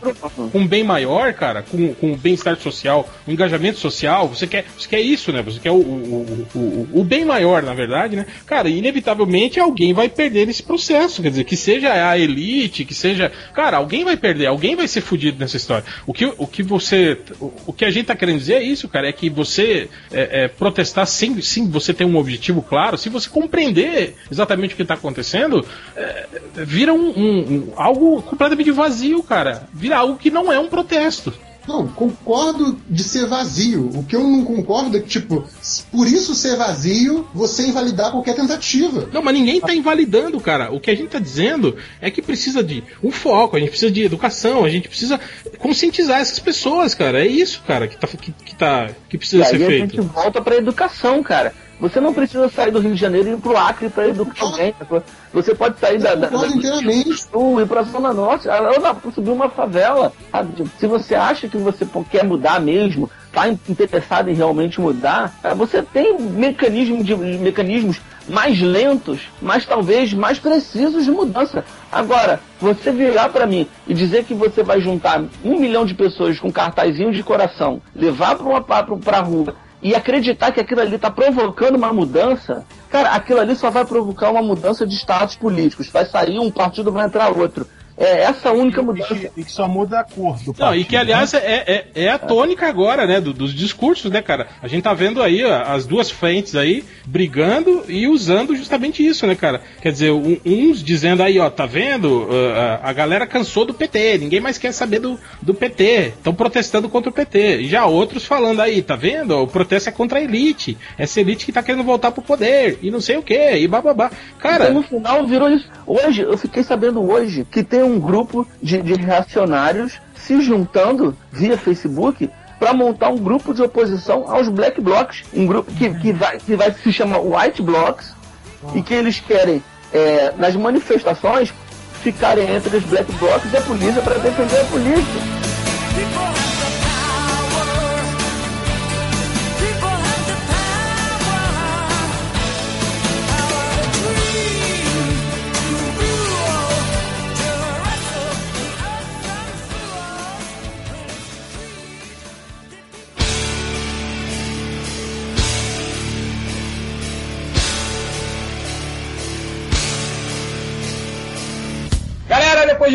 com bem maior, cara, com, com o bem-estar social, o engajamento social, você quer, você quer isso, né? Você quer o, o, o, o, bem maior, na verdade, né? Cara, inevitavelmente alguém vai perder nesse processo. Quer dizer, que seja a elite, que seja. Cara, alguém vai perder, alguém vai ser fudido nessa história. O que, o que você. O, o que a gente tá querendo dizer é isso, cara, é que você é, é, protestar sem, sem você ter um objetivo claro, se você compreender exatamente o que tá acontecendo, é, vira um, um- um- algo completamente vazio, cara. Vira algo que não é um protesto. Não, concordo de ser vazio. O que eu não concordo é que, tipo, por isso ser vazio, você invalidar qualquer tentativa. Não, mas ninguém tá invalidando, cara. O que a gente tá dizendo é que precisa de um foco, a gente precisa de educação, a gente precisa conscientizar essas pessoas, cara. É isso, cara, que tá, que, que tá, que e precisa aí ser a feito. gente volta pra educação, cara. Você não precisa sair do Rio de Janeiro e ir pro Acre pra educar alguém. sacou? Você pode sair da, da, concordo da- inteiramente. Sul e pra Zona Norte, ah, subir uma favela. sabe? Tipo, Se você acha que você quer mudar mesmo, tá in- interessado em realmente mudar, ah, você tem mecanismo de, mecanismos mais lentos, mas talvez mais precisos de mudança. Agora, você virar pra mim e dizer que você vai juntar um milhão de pessoas com cartazinho de coração, levar pra, uma, pra, pra rua e acreditar que aquilo ali está provocando uma mudança, cara, aquilo ali só vai provocar uma mudança de status políticos. Vai sair um partido, vai entrar outro. É essa a única E mudança. que, e que só muda a cor do Não, partido. e que aliás né? é, é, é a tônica agora, né, do- dos discursos, né, cara? A gente tá vendo aí ó, as duas frentes aí brigando e usando justamente isso, né, cara? Quer dizer, um- uns dizendo aí, ó, tá vendo? A, a galera cansou do PT, ninguém mais quer saber do, do PT, estão protestando contra o PT. E já outros falando aí, tá vendo? O protesto é contra a elite, essa elite que tá querendo voltar pro poder, e não sei o que, e bababá. Cara, Então, no final virou isso. Hoje, eu fiquei sabendo hoje que tem um grupo de, de reacionários se juntando via Facebook para montar um grupo de oposição aos Black Blocs. Um grupo que, que, vai, que vai se chamar White Blocs e que eles querem, é, nas manifestações, ficarem entre os Black Blocs e a polícia para defender a polícia.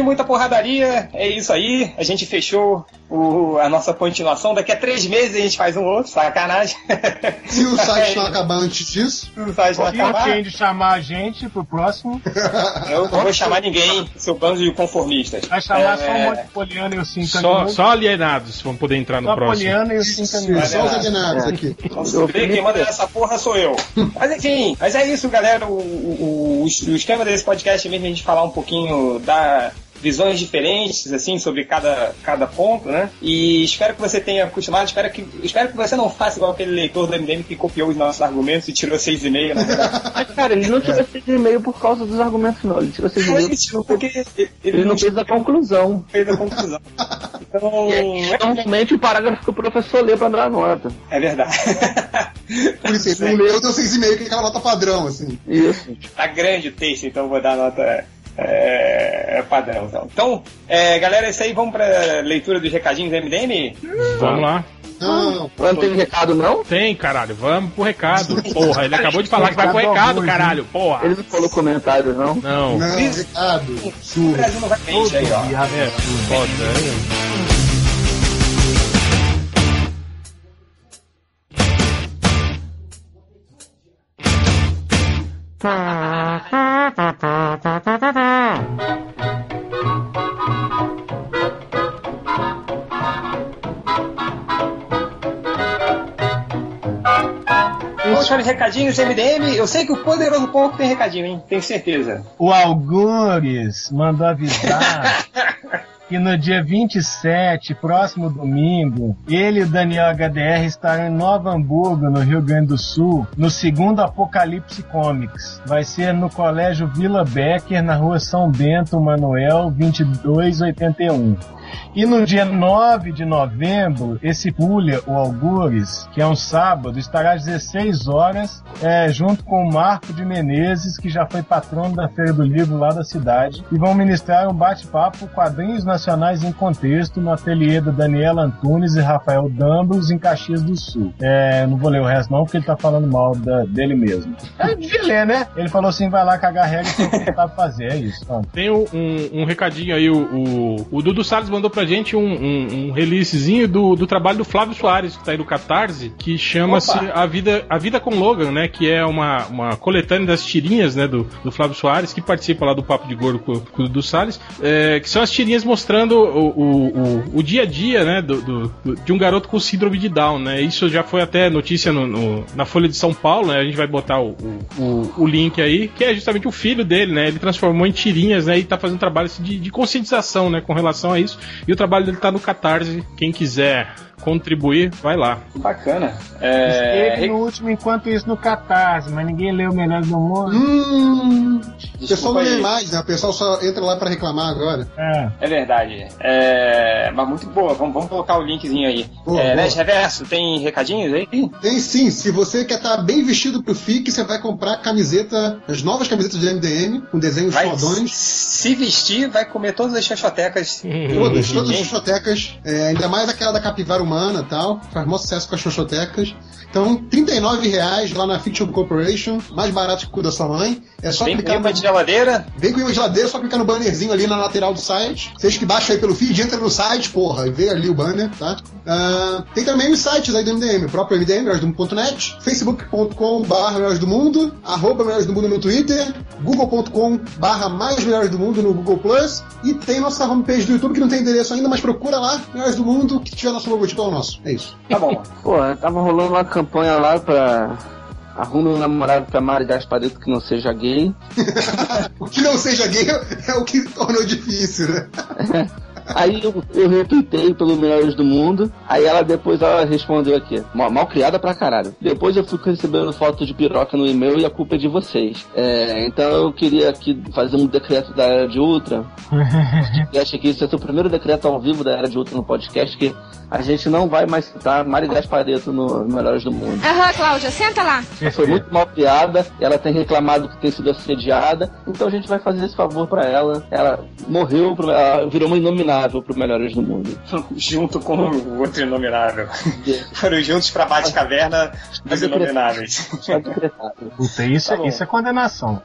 Muita porradaria, é isso aí. A gente fechou o- a nossa continuação. Daqui a três meses a gente faz um outro, sacanagem. Se o site não acabar antes disso, Se o site não acabar, pretende chamar a gente pro próximo, eu não vou chamar ninguém, seu bando de conformistas. vai chamar É, só um monte de Poliana e o Cinco só, só alienados vão poder entrar no Só próximo. Poliana e o Cinco só os alienados aqui. Então, quem manda nessa porra sou eu. Mas enfim, mas é isso, galera. O, o, o, o esquema desse podcast é mesmo a gente falar um pouquinho da, visões diferentes, assim, sobre cada, cada ponto, né? E espero que você tenha acostumado, espero que, espero que você não faça igual aquele leitor do MDM que copiou os nossos argumentos e tirou 6,5, na verdade. Mas, cara, ele não tirou 6,5 por causa dos argumentos, não. Ele tirou 6,5 porque ele, ele não fez a conclusão. fez a conclusão. Então, é, Normalmente o parágrafo que o professor lê pra dar nota. é verdade. Por isso, ele não leu, deu 6,5, que é aquela nota padrão, assim. Isso. tá grande o texto, então vou dar nota é, padrão. Então, então é, galera, é isso aí. Vamos pra leitura dos recadinhos do MDM? Vamos lá. Não, Não tem recado, não? Tem, caralho. Vamos pro recado. Porra, ele acabou de falar que vai pro recado, caralho. Porra. Ele não falou comentário, não? Não. não, recado. O. Brasil não vai frente aí, ó. É, foda, é. Vamos para os recadinhos MDM. Eu sei que o Poderoso Pouco tem recadinho, hein? Tenho certeza. O Algures mandou avisar que no dia 27, próximo domingo, ele e o Daniel HDR estarão em Nova Hamburgo, no Rio Grande do Sul, no segundo Apocalipse Comics. Vai ser no Colégio Vila Becker, na rua São Bento Manuel, 2281. E no dia 9 de novembro, esse Pulha, o Algures, que é um sábado, estará às 16 horas, é, junto com o Marco de Menezes, que já foi patrono da Feira do Livro lá da cidade, e vão ministrar um bate-papo Quadrinhos Nacionais em Contexto no ateliê da Daniela Antunes e Rafael Dambros, em Caxias do Sul. É, não vou ler o resto não, porque ele tá falando mal da- dele mesmo. É, devia ler, né? Ele falou assim, vai lá cagar regra e que sabe fazer, é isso. Tem um, um- um recadinho aí, o, o, o Dudu Salles mandou pra gente um, um, um releasezinho do, do trabalho do Flávio Soares, que tá aí no Catarse, que chama-se! A Vida, A Vida com Logan, né? Que é uma, uma coletânea das tirinhas, né, do, do Flávio Soares, que participa lá do Papo de Gordo com, com o Dudu Salles, é, que são as tirinhas mostrando o, o, o, o dia a dia, né, do, do- do- de um garoto com síndrome de Down, né? Isso já foi até notícia no, no- na Folha de São Paulo, né? A gente vai botar o, o, o- o link aí, que é justamente o filho dele, né? Ele transformou em tirinhas, né? E tá fazendo trabalho assim, de, de conscientização, né? Com relação a isso. E o trabalho dele tá no Catarse. Quem quiser contribuir, vai lá. Bacana. É, Esteve no último Enquanto Isso no Catarse, mas ninguém leu Melhores do Mundo. Hum. O pessoal não lê mais, né? O pessoal só entra lá pra reclamar agora. É. É verdade. É, mas muito boa. Vamos, vamos colocar o linkzinho aí. Boa, é, boa. Net Reverso, tem recadinhos aí? Tem sim, se você quer estar bem vestido pro FIC, você vai comprar a camiseta, as novas camisetas do MDM, com desenhos Vai fodões. se vestir, vai comer todas as xoxotecas. Todas, todas as xoxotecas, é, ainda mais aquela da capivara humana tal, faz maior sucesso com as xoxotecas. Então, 39 reais lá na Fiction Corporation, mais barato que o cu da sua mãe. É só Tem clicar clima no... de geladeira. Vem com o geladeira, só clicar no bannerzinho ali na lateral do site. Vocês que baixam aí pelo feed, entra no site, porra, e vê ali o banner, tá? Ah, tem também os sites aí do MDM, o próprio MDM, melhoresdomundo.net, facebook.com barra melhores do mundo, arroba melhores do mundo no Twitter, google.com barra mais melhores do mundo no Google Plus, e tem nossa homepage do YouTube que não tem endereço ainda, mas procura lá, melhores do mundo, que tiver nosso logotipo é o nosso. É isso. Tá bom. Pô, tava rolando uma campanha lá pra. Arrume um namorado pra Mari Gasparito que não seja gay. o que não seja gay é o que tornou difícil, né? Aí eu, eu retuitei pelo Melhores do Mundo. Aí ela depois ela respondeu aqui. Mal, mal criada pra caralho. Depois eu fui recebendo foto de piroca no e-mail e a culpa é de vocês. É, então eu queria aqui fazer um decreto da Era de Ultra. e acho que esse é o primeiro decreto ao vivo da Era de Ultra no podcast. Que a gente não vai mais citar Mari Gaspareto no, no Melhores do Mundo. Aham, Cláudia, senta lá. Ela foi muito mal criada, ela tem reclamado que tem sido assediada, então a gente vai fazer esse favor pra ela. Ela morreu, ela virou uma inominável pro Melhores do Mundo. Junto com o outro inominável. Foram juntos pra Bate-Caverna dos inomináveis. Puta, isso, Tá bom. isso é condenação.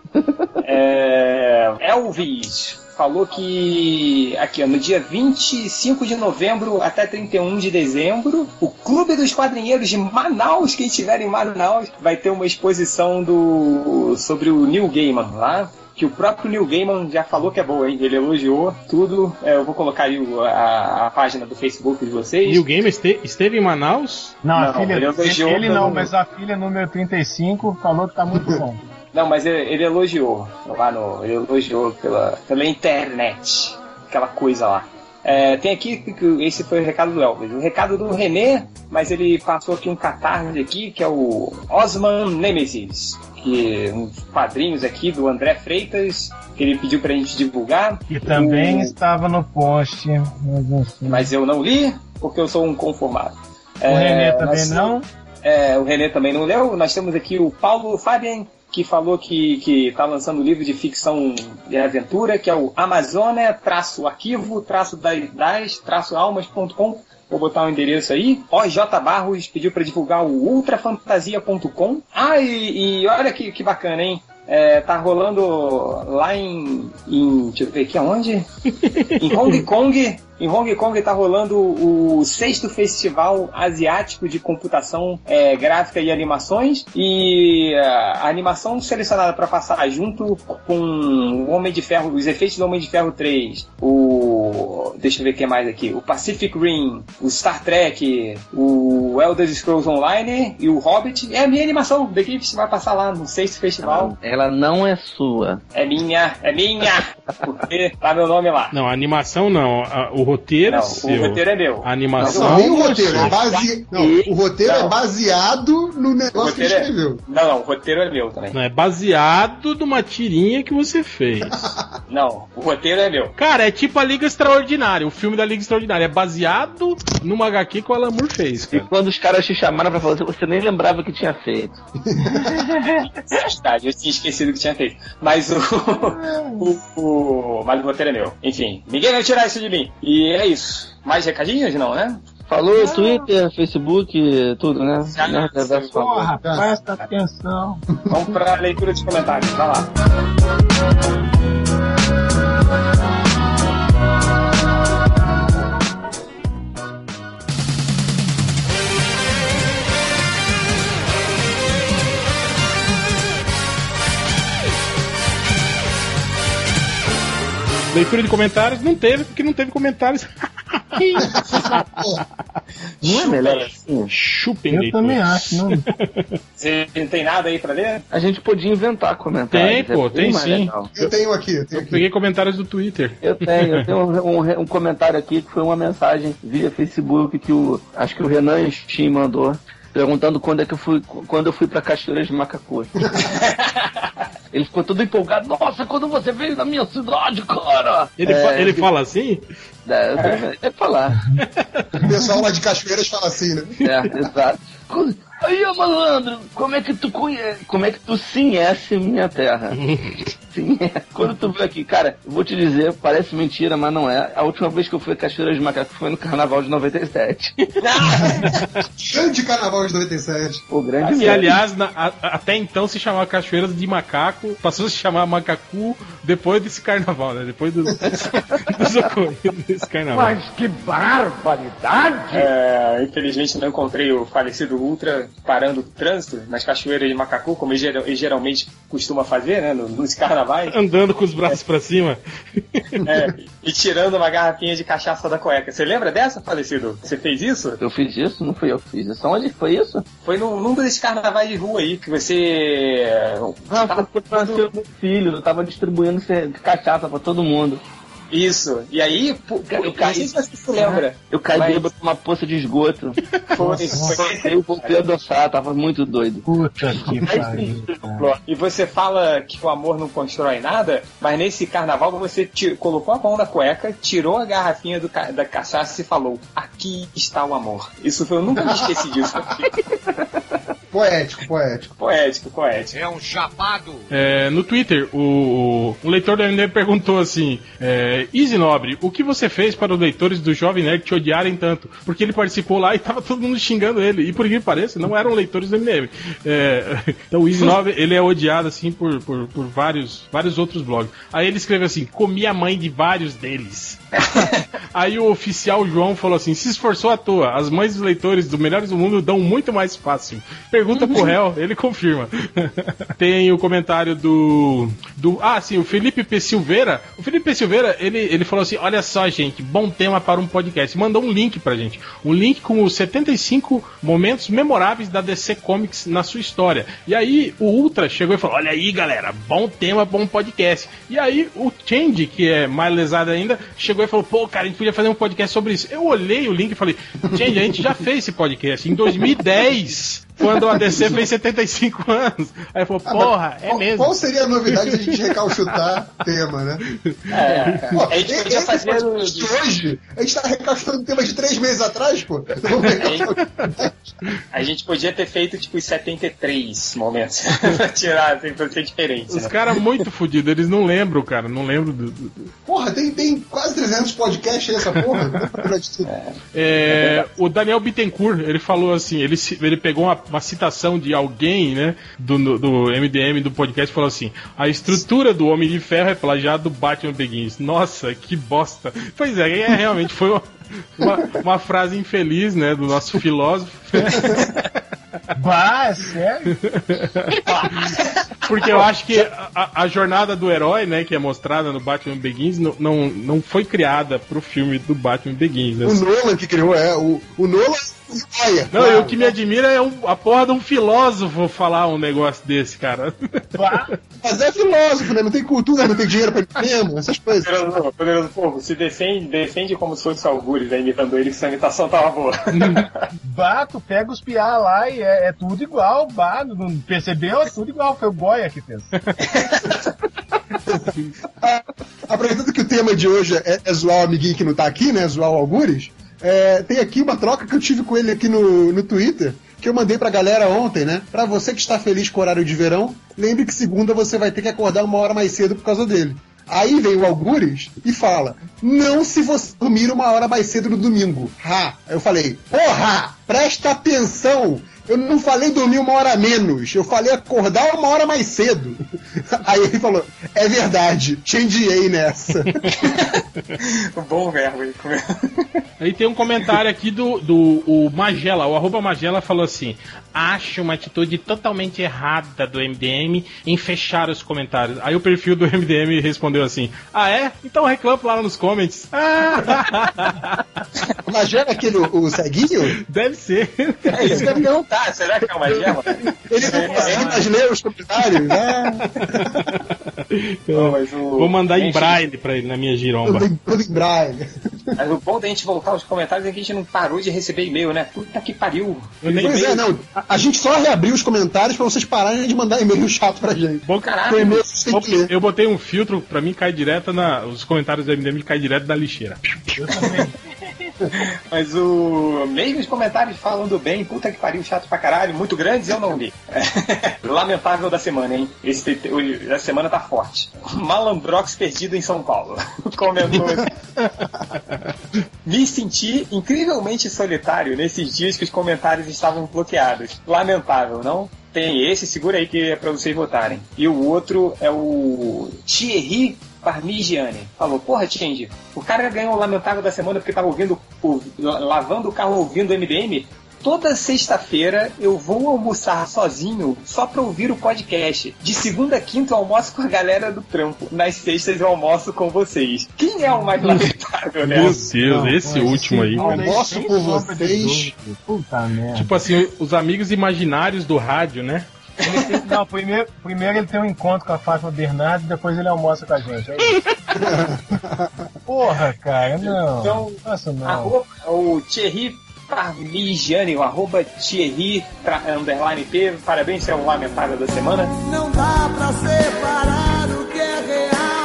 É, Elvis falou que aqui ó, no dia 25 de novembro até 31 de dezembro, o Clube dos Quadrinheiros de Manaus, quem estiver em Manaus, vai ter uma exposição do sobre o Neil Gaiman lá. Que o próprio Neil Gaiman já falou que é boa, hein? Ele elogiou tudo. É, eu vou colocar aí a, a página do Facebook de vocês. O Game este- esteve em Manaus? Não, a Não, filha ele elogiou ele não, mas a filha número 35 falou que tá muito bom. Não, mas ele, ele elogiou lá no. Ele elogiou pela, pela internet. aquela coisa lá. É, tem aqui, que esse foi o recado do Elvis. O recado do René, mas ele passou aqui um catarse aqui, que é o Osman Nemesis, que uns quadrinhos aqui do André Freitas, que ele pediu pra gente divulgar. Que também O- estava no post. Mas, Mas eu não li, porque eu sou um conformado. o Renê também nós- não. É, o René também não leu. Nós temos aqui o Paulo Fabian, que falou que está lançando um livro de ficção e aventura, que é o Amazônia-arquivo-das-almas.com. Vou botar o endereço aí. OJ Barros pediu para divulgar o ultrafantasia.com. Ah, e, e olha que, que bacana, hein? É, tá rolando lá em, em. Deixa eu ver aqui aonde? em Hong Kong. Em Hong Kong tá rolando o sexto Festival Asiático de Computação é, Gráfica e Animações. E a animação selecionada para passar junto com o Homem de Ferro, os efeitos do Homem de Ferro 3, o. Deixa eu ver o que mais aqui. O Pacific Rim, o Star Trek, o Elder Scrolls Online e o Hobbit. É a minha animação da equipe vai passar lá no sexto festival. Ela não é sua. É minha, é minha! Porque tá meu nome lá. Não, a animação não. a- o roteiro Não, é o seu. roteiro é meu. A animação. Não, nem o é roteiro, é base... não, o roteiro Não. é baseado no O negócio que ele roteiro é... escreveu. Não, não, o roteiro é meu também. Não, é baseado numa tirinha que você fez. Não, o roteiro é meu. Cara, é tipo a Liga Extraordinária. O filme da Liga Extraordinária é baseado numa HQ que o Alan Moore fez, E cara. quando os caras te chamaram pra fazer, você nem lembrava que tinha feito. É verdade, eu tinha esquecido que tinha feito. Mas o, o, o. Mas o roteiro é meu. Enfim, ninguém vai tirar isso de mim. E é isso. Mais recadinhos? Não, né? Falou Twitter, Facebook, tudo, né? Já, falou. Porra, presta atenção. Vamos pra leitura de comentários. Vai lá. Leitura de comentários não teve, porque não teve comentários. Não é melhor assim? Chupem Eu leitores. também acho. Não... Você não tem nada aí pra ler? A gente podia inventar comentários. Tem, pô, é tem sim. legal. Eu tenho aqui, eu tenho Eu aqui. peguei comentários do Twitter. Eu tenho, eu tenho um, um- um comentário aqui que foi uma mensagem via Facebook que o. Acho que o Renan Steam mandou. Perguntando quando é que eu fui. Quando eu fui pra Cachoeiras de Macacu. Ele ficou todo empolgado. Nossa, quando você veio na minha cidade, cara! Ele, É, fa- ele fala assim? É, é falar. O pessoal lá de Cachoeiras fala assim, né? É, exato. Aí, ô, malandro, como é que tu conhece, como é que tu conhece minha terra? Sim, quando tu veio aqui, cara, eu vou te dizer, parece mentira, mas não é. A última vez que eu fui a Cachoeira de Macaco foi no Carnaval de 97. Grande Carnaval de 97. O grande E mesmo. aliás, na- a- até então se chamava Cachoeira de Macaco, passou a se chamar Macacu depois desse carnaval, né? Depois do, dos ocorridos desse carnaval. que barbaridade! É, infelizmente não encontrei o falecido Ultra parando o trânsito nas cachoeiras de Macacu, como ele, geral- ele geralmente costuma fazer, né? no- Nos carnavais. Andando com os braços pra cima. É, e tirando uma garrafinha de cachaça da cueca. Você lembra dessa, falecido? Você fez isso? Eu fiz isso? Não fui eu que fiz isso. Onde foi isso? Foi num, num desses carnavais de rua aí que você. Ah, tava foi pra nascer o meu filho. Eu tava distribuindo cachaça pra todo mundo. Isso. E aí, pô, Eu eu caí. não sei se você lembra. Eu caí Mas- bêbado numa poça de esgoto. Foi, foi. Eu voltei a dançar, tava muito doido. Puta que pariu. E você fala que o amor não constrói nada, mas nesse carnaval você colocou a mão na cueca, tirou a garrafinha do ca- da cachaça e falou: Aqui está o amor. Isso foi, eu nunca me esqueci disso. Poético, poético. poético, poético. É um chapado! É, no Twitter, o, o, um leitor do MDM perguntou assim: é, Easy Nobre, o que você fez para os leitores do Jovem Nerd te odiarem tanto? Porque ele participou lá e tava todo mundo xingando ele. E por que pareça, não eram leitores do MDM. É, então o Easy Nobre, ele é odiado assim por, por, por vários, vários outros blogs. Aí ele escreveu assim: comi a mãe de vários deles. Aí o oficial João falou assim: se esforçou à toa. As mães dos leitores do Melhores do Mundo dão muito mais fácil. Pergunta pro réu, ele confirma. Tem o comentário do. do ah, sim, o Felipe P. Silveira. O Felipe P. Silveira, ele, ele falou assim: olha só, gente, bom tema para um podcast. Mandou um link pra gente. Um link com os 75 momentos memoráveis da DC Comics na sua história. E aí o Ultra chegou e falou: olha aí, galera, bom tema, bom podcast. E aí o Change, que é mais lesado ainda, chegou chegou e falou, pô, cara, a gente podia fazer um podcast sobre isso. Eu olhei o link e falei, gente, a gente já fez esse podcast em 2010. Quando a DC fez 75 anos. Aí falou, porra, é qual, mesmo. Qual seria a novidade de a gente recalchutar tema, né? É, Pô, a gente podia fazer. hoje, a gente tá recalchutando tema de três meses atrás, pô. A gente podia ter feito tipo os 73 momentos pra tirar, assim, pra ser diferente. Os Né? caras muito fodidos, eles não lembram, cara, não lembram do- do, Porra, tem, tem quase 300 podcasts aí, essa porra. Tudo. É, o Daniel Bittencourt, ele falou assim, ele, ele pegou uma, uma citação de alguém, né, do, do MDM do podcast falou assim: a estrutura do Homem de Ferro é plagiado do Batman Begins. Nossa, que bosta. Pois é, é realmente foi uma, uma, uma frase infeliz, né, do nosso filósofo. Bah, é sério? Porque eu acho que a, a jornada do herói, né, que é mostrada no Batman Begins, não, não, não foi criada pro filme do Batman Begins. né? O Nolan que criou, é. O, o Nolan Não, e o que me admira é um- a porra de um filósofo falar um negócio desse, cara. Mas é filósofo, né? Não tem cultura, não tem dinheiro pra ele mesmo, essas coisas. Poderoso, poderoso povo, se defende, defende como se fosse o Algures, né, imitando ele, que sua imitação tava boa. Bah, tu pega os piá lá e é, é tudo igual. Bah, não percebeu? É tudo igual. Foi o Goya que fez. Aproveitando que o tema de hoje é, é zoar o amiguinho que não tá aqui, né? Zoar o Algures. É, tem aqui uma troca que eu tive com ele aqui no, no Twitter, que eu mandei pra galera ontem, né? Pra você que está feliz com o horário de verão, lembre que segunda você vai ter que acordar uma hora mais cedo por causa dele. Aí vem o Algures e fala: Não se você dormir uma hora mais cedo no domingo. Ha! Eu falei: Porra! Presta atenção! Eu não falei dormir uma hora menos, eu falei acordar uma hora mais cedo. Aí ele falou: É verdade, changeei nessa. Bom verbo aí. Aí tem um comentário aqui do, do o Magela, o arroba Magela falou assim: Acho uma atitude totalmente errada do MDM em fechar os comentários. Aí o perfil do MDM respondeu assim: Ah, é? Então reclama lá nos comments. Ah, Mas era aquele o, o ceguinho? deve ser. É isso que eu perguntar, será que é uma gema? Ele não consegue mais ler os comentários, né? Não, mas o- Vou mandar em Gente, braille pra ele na minha giromba. Tudo em, braille. Mas o bom da gente voltar aos comentários é que a gente não parou de receber e-mail, né? Puta que pariu. Eu Pois é, não. A, a gente só reabriu os comentários pra vocês pararem de mandar e-mail chato pra gente. Bom, Caralho. Ler. Eu botei um filtro, pra mim cai direto na. Os comentários do MDM caem direto na lixeira. Eu também. Mas o. Mesmo os comentários falando bem, puta que pariu, chato pra caralho, muito grandes, eu não li. Lamentável da semana, hein? Esse o- da semana tá forte. Malandrox perdido em São Paulo. Comentou. Me senti incrivelmente solitário nesses dias que os comentários estavam bloqueados. Lamentável, não? Tem esse, segura aí que é pra vocês votarem. E o outro é o Thierry Parmigiani. Falou, porra, Change, o cara ganhou o lamentável da semana porque tava ouvindo, o- lavando o carro ouvindo o MDM. Toda sexta-feira eu vou almoçar sozinho só pra ouvir o podcast. De segunda a quinta eu almoço com a galera do trampo. Nas sextas eu almoço com vocês. Quem é o mais lamentável, né? Meu Deus, esse último aí. Almoço Sem por sombra de vocês. dúvida. Puta merda. Tipo assim, os amigos imaginários do rádio, né? Ele tem- não, primeiro, primeiro ele tem um encontro com a Fátima Bernardes, depois ele almoça com a gente. é. Porra, cara, não. Então, Nossa, não. Arroba, o Thierry Parmigiani, o arroba Thierry tra- underline P. Parabéns, é o lamentável da semana. Não dá pra separar o que é real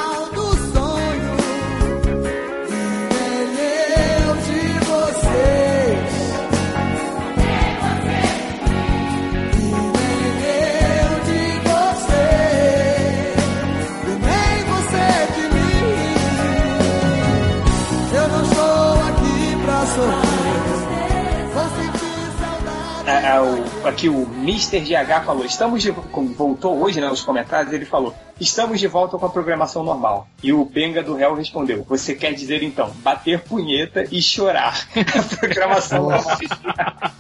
aqui o Mr. GH falou, estamos de voltou hoje, né, nos comentários, ele falou, estamos de volta com a programação normal. E o Benga do Réu respondeu, você quer dizer então, bater punheta e chorar. a programação normal.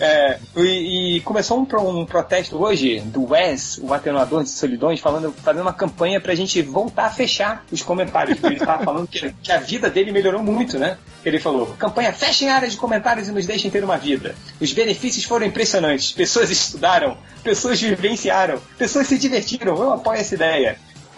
É, e, e começou um, um protesto hoje do Wes, o atenuador de solidões, falando, fazendo uma campanha pra gente voltar a fechar os comentários. Ele tava falando que, que a vida dele melhorou muito, né? Ele falou: campanha, fechem a área de comentários e nos deixem ter uma vida. Os benefícios foram impressionantes. Pessoas estudaram, pessoas vivenciaram, pessoas se divertiram. Eu apoio essa ideia.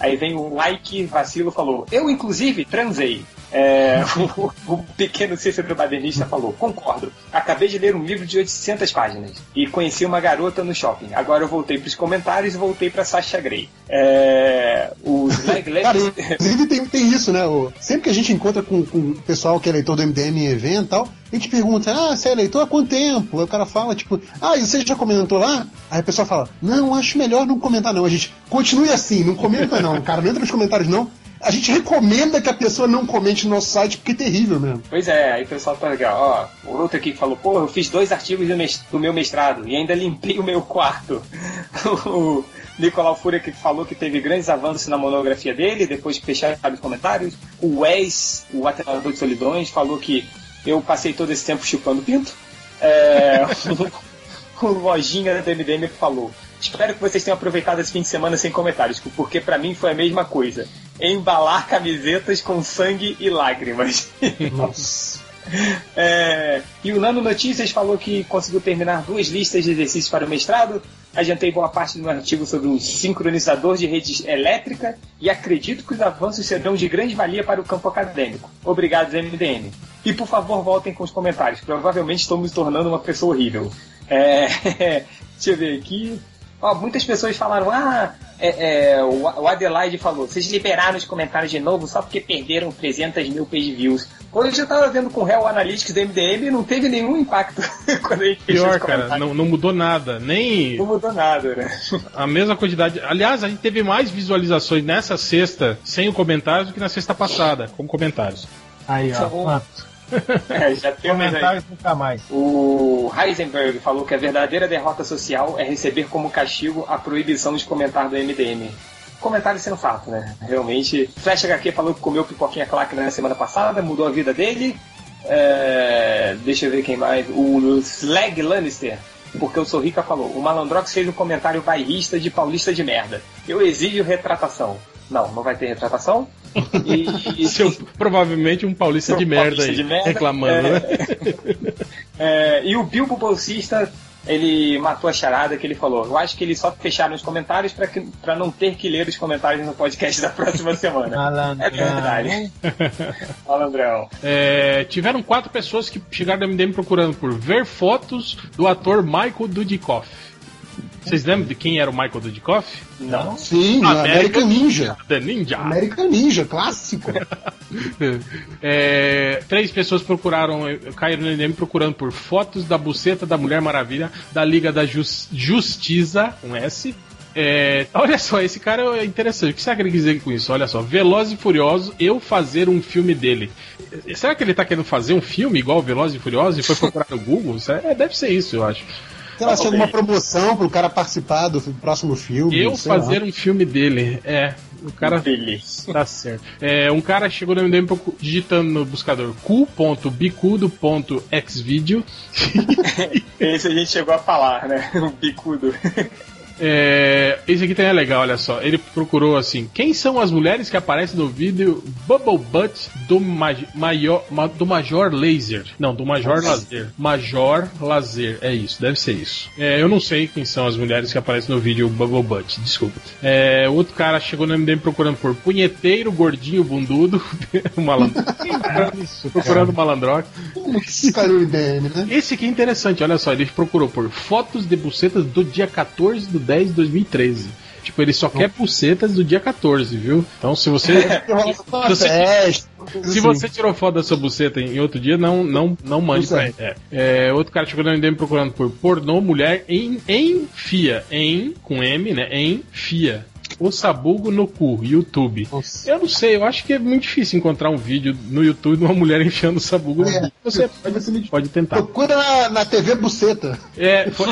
Aí vem o like vacilo falou: Eu, inclusive, transei. É, o, o pequeno Cícero Badernista falou: Concordo. Acabei de ler um livro de 800 páginas e conheci uma garota no shopping. Agora eu voltei para os comentários e voltei para Sasha Grey. É, o Slag Cara, inclusive tem, tem isso, né? o- sempre que a gente encontra com, com o pessoal que é leitor do MDM em evento e tal, a gente pergunta, ah, você é leitor há quanto tempo? Aí o cara fala, tipo, ah, e você já comentou lá? Aí a pessoa fala, não, acho melhor não comentar não. A gente, continue assim, não comenta não, cara, não entra nos comentários não. A gente recomenda que a pessoa não comente no nosso site porque é terrível mesmo. Pois é, aí o pessoal tá legal. Ó, o outro aqui falou, pô, eu fiz dois artigos do, meu mestrado e ainda limpei o meu quarto. o Nicolau Fúria que falou que teve grandes avanços na monografia dele, depois que fecharam os comentários. O Wes, o atenador de solidões, falou que eu passei todo esse tempo chupando pinto. É, o Lojinha do MDM falou. Espero que vocês tenham aproveitado esse fim de semana sem comentários, porque pra mim foi a mesma coisa. Embalar camisetas com sangue e lágrimas. É, e o Nano Notícias falou que conseguiu terminar duas listas de exercícios para o mestrado. Adiantei boa parte do meu artigo sobre o sincronizador de rede elétrica e acredito que os avanços serão de grande valia para o campo acadêmico. Obrigado, MDM. E por favor, voltem com os comentários. Provavelmente estou me tornando uma pessoa horrível. É, deixa eu ver aqui. Ó, muitas pessoas falaram, ah, é, é, o o Adelaide falou, vocês liberaram os comentários de novo só porque perderam 300 mil page views. Hoje eu tava vendo com o Real Analytics do MDM e não teve nenhum impacto quando a gente Pior, os cara, não, não mudou nada. Nem Não mudou nada, né? a mesma quantidade. Aliás, a gente teve mais visualizações nessa sexta sem o comentário do que na sexta passada, com comentários. Aí, ó. Quanto? É, já aí. Comentários nunca mais. O Heisenberg falou que a verdadeira derrota social é receber como castigo a proibição de comentar do MDM. Comentário sendo fato, né? Realmente. Flash HQ falou que comeu pipoquinha claque na semana passada, mudou a vida dele. É, Deixa eu ver quem mais. O Slag Lannister. Porque o Sorrica falou, o Malandrox fez um comentário bairrista de paulista de merda. Eu exijo retratação. Não, não vai ter retratação. E, Seu, provavelmente um paulista Seu de merda paulista aí, de merda, reclamando, é. né? É, e o Bilbo Bolsista, ele matou a charada que ele falou. Eu acho que eles só fecharam os comentários pra que- pra não ter que ler os comentários no podcast da próxima semana. Malandrão. É verdade. Malandrão. É, tiveram quatro pessoas que chegaram no MDM procurando por ver fotos do ator Michael Dudikoff. Vocês lembram de quem era o Michael Dudikoff? Não. Sim, América- American Ninja. The Ninja. American Ninja, clássico. É, três pessoas procuraram, caíram no MDM procurando por fotos da buceta da Mulher Maravilha da Liga da Jus- Justiça, com S. É, olha só, esse cara é interessante. O que será que ele quis dizer com isso? Olha só, Veloz e Furioso, eu fazer um filme dele. Será que ele tá querendo fazer um filme igual Veloz e Furioso e foi procurar no Google? É- deve ser isso, eu acho. Sei lá, se alguma promoção pro cara participar do próximo filme. Eu sei lá. fazer um filme dele. É, o cara Feliz. Tá certo. É, um cara chegou no MDM digitando no buscador cu.bicudo.xvideo. Esse a gente chegou a falar, né? O bicudo. É, esse aqui também é legal, olha só. Ele procurou assim: quem são as mulheres que aparecem no vídeo Bubble Butt do, Maj- maior, ma- do Major Laser? Não, do Major Lazer. Major Lazer, é isso, deve ser isso. É, eu não sei quem são as mulheres que aparecem no vídeo Bubble Butt, desculpa. É, outro cara chegou no MDM procurando por punheteiro, gordinho, bundudo, malandro. procurando malandrox. Esse cara é o IDM, né? Esse aqui é interessante, olha só, ele procurou por fotos de bucetas do dia 14 de 10 de 2013. Tipo, ele só quer bucetas do dia 14, viu? Então, se você. Uma você- festa, Se você tirou foto da sua buceta em outro dia, não, não, não mande pra ele. É. É, outro cara chegou no MDM procurando por pornô mulher em, em fia. Em, com M, né? Em fia. O sabugo no cu, YouTube. Nossa. Eu não sei, eu acho que é muito difícil encontrar um vídeo no YouTube de uma mulher enfiando o sabugo no É. cu. Você muito- pode tentar. Procura na, na TV Buceta. É, foi,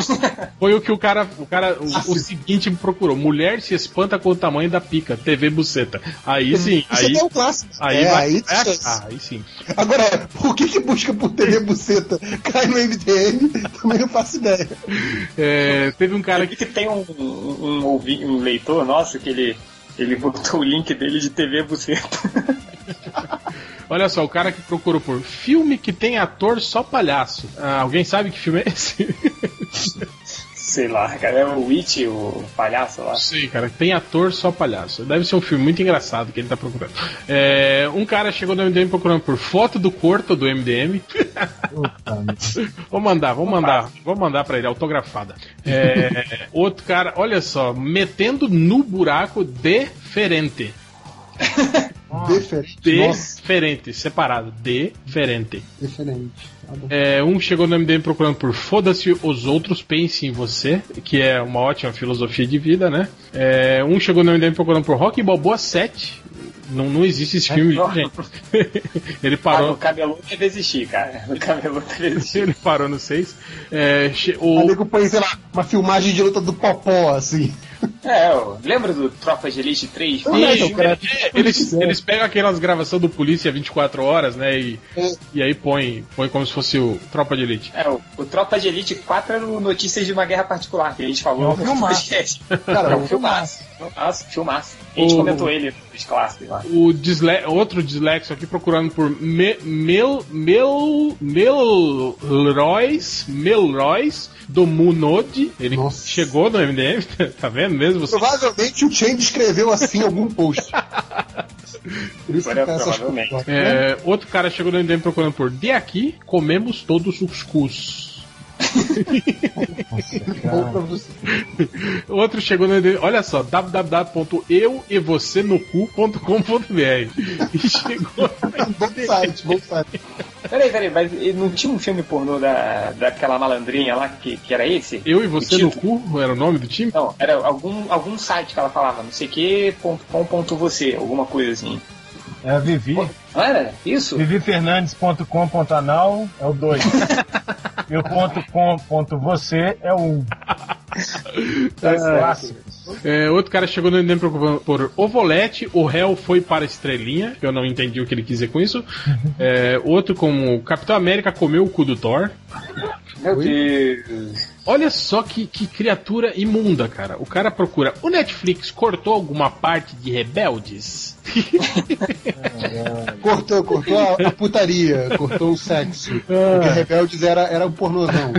foi o que o cara, o cara, o, o seguinte me procurou. Mulher se espanta com o tamanho da pica, TV buceta. Aí sim, Isso aí, é o clássico. aí é, vai, aí, vai achar, aí sim. Agora, por que que busca por TV Buceta? Cai no MDM, também não faço ideia. É, teve um Eu cara vi que que tem um, um, um, um leitor nosso que ele, ele botou o link dele de TV Buceta. Olha só, o cara que procurou por filme que tem ator só palhaço. Ah, alguém sabe que filme é esse? Sei lá, cara, é o Witch, o palhaço lá. Sim, cara, tem ator só palhaço. Deve ser um filme muito engraçado que ele tá procurando. É, um cara chegou no MDM procurando por foto do corto do MDM. vou mandar, vou mandar, vou mandar pra ele, autografada. É, outro cara, olha só, metendo no buraco diferente. Diferente. Diferente, separado. Diferente. diferente. Tá. É, um chegou no MDM procurando por foda-se os outros, pense em você, que é uma ótima filosofia de vida, né? É, um chegou no MDM procurando por Rock Balboa 7. Não, não existe esse filme, não. gente. Ele Ah, parou. o camelô deve existir, cara. O camelô deve existir. Ele parou no 6. É, O o, nego põe, sei lá, uma filmagem de luta do Popó, assim. É, lembra do Tropa de Elite 3? Não, não, Sim, cara, é, eles, eles pegam aquelas gravações do Polícia 24 horas, né? E, É. e aí põe, põe como se fosse o Tropa de Elite. É, o, o Tropa de Elite 4 era o Notícias de uma Guerra Particular, que a gente falou É filmaço. podcast. Cara, é um filmaço. Filmaço, filmaço. A gente O- comentou ele clássicos lá. O disle outro dislexo aqui procurando por me, Mel, Mel, Melroys, Melroys do Munod. Ele Nossa. chegou no MDM, tá vendo mesmo? Provavelmente o Change escreveu assim em algum post. Por isso que essas provavelmente. coisas. É, outro cara chegou no MDM procurando por de aqui comemos todos os cus. Você. Outro chegou no olha só, www.euevocênocu.com.br e chegou Bom site, bom site. Peraí, peraí, mas não tinha um filme pornô da, daquela malandrinha lá que, que era esse? Eu e você O no cu era o nome do time? Não, era algum, algum site que ela falava, não sei que, ponto com, ponto você, alguma coisa assim. É a Vivi. Não era? Isso? Vivifernandes.com.anal é o 2. e o ponto .com ponto você é o 1. Um. Clássicos. É, outro cara chegou no MDM procurando por Ovolete, o réu foi para a estrelinha, que eu não entendi o que ele quis dizer com isso. É, outro como Capitão América comeu o cu do Thor. Meu Deus. Olha só que, que criatura imunda, cara. O cara procura. O Netflix cortou alguma parte de Rebeldes? Cortou, cortou a, a putaria, cortou o sexo. Porque Rebeldes era, era o pornozão.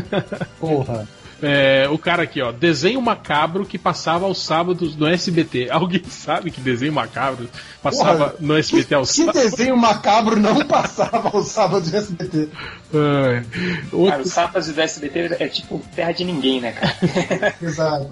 Porra. É, o cara aqui, ó, desenho macabro que passava aos sábados no SBT. Alguém sabe que desenho macabro passava Porra, no SBT aos Que sábados? desenho macabro não passava ao sábado de SBT? Cara, Outro- os sapas do SBT é tipo terra de ninguém, né, cara? Exato.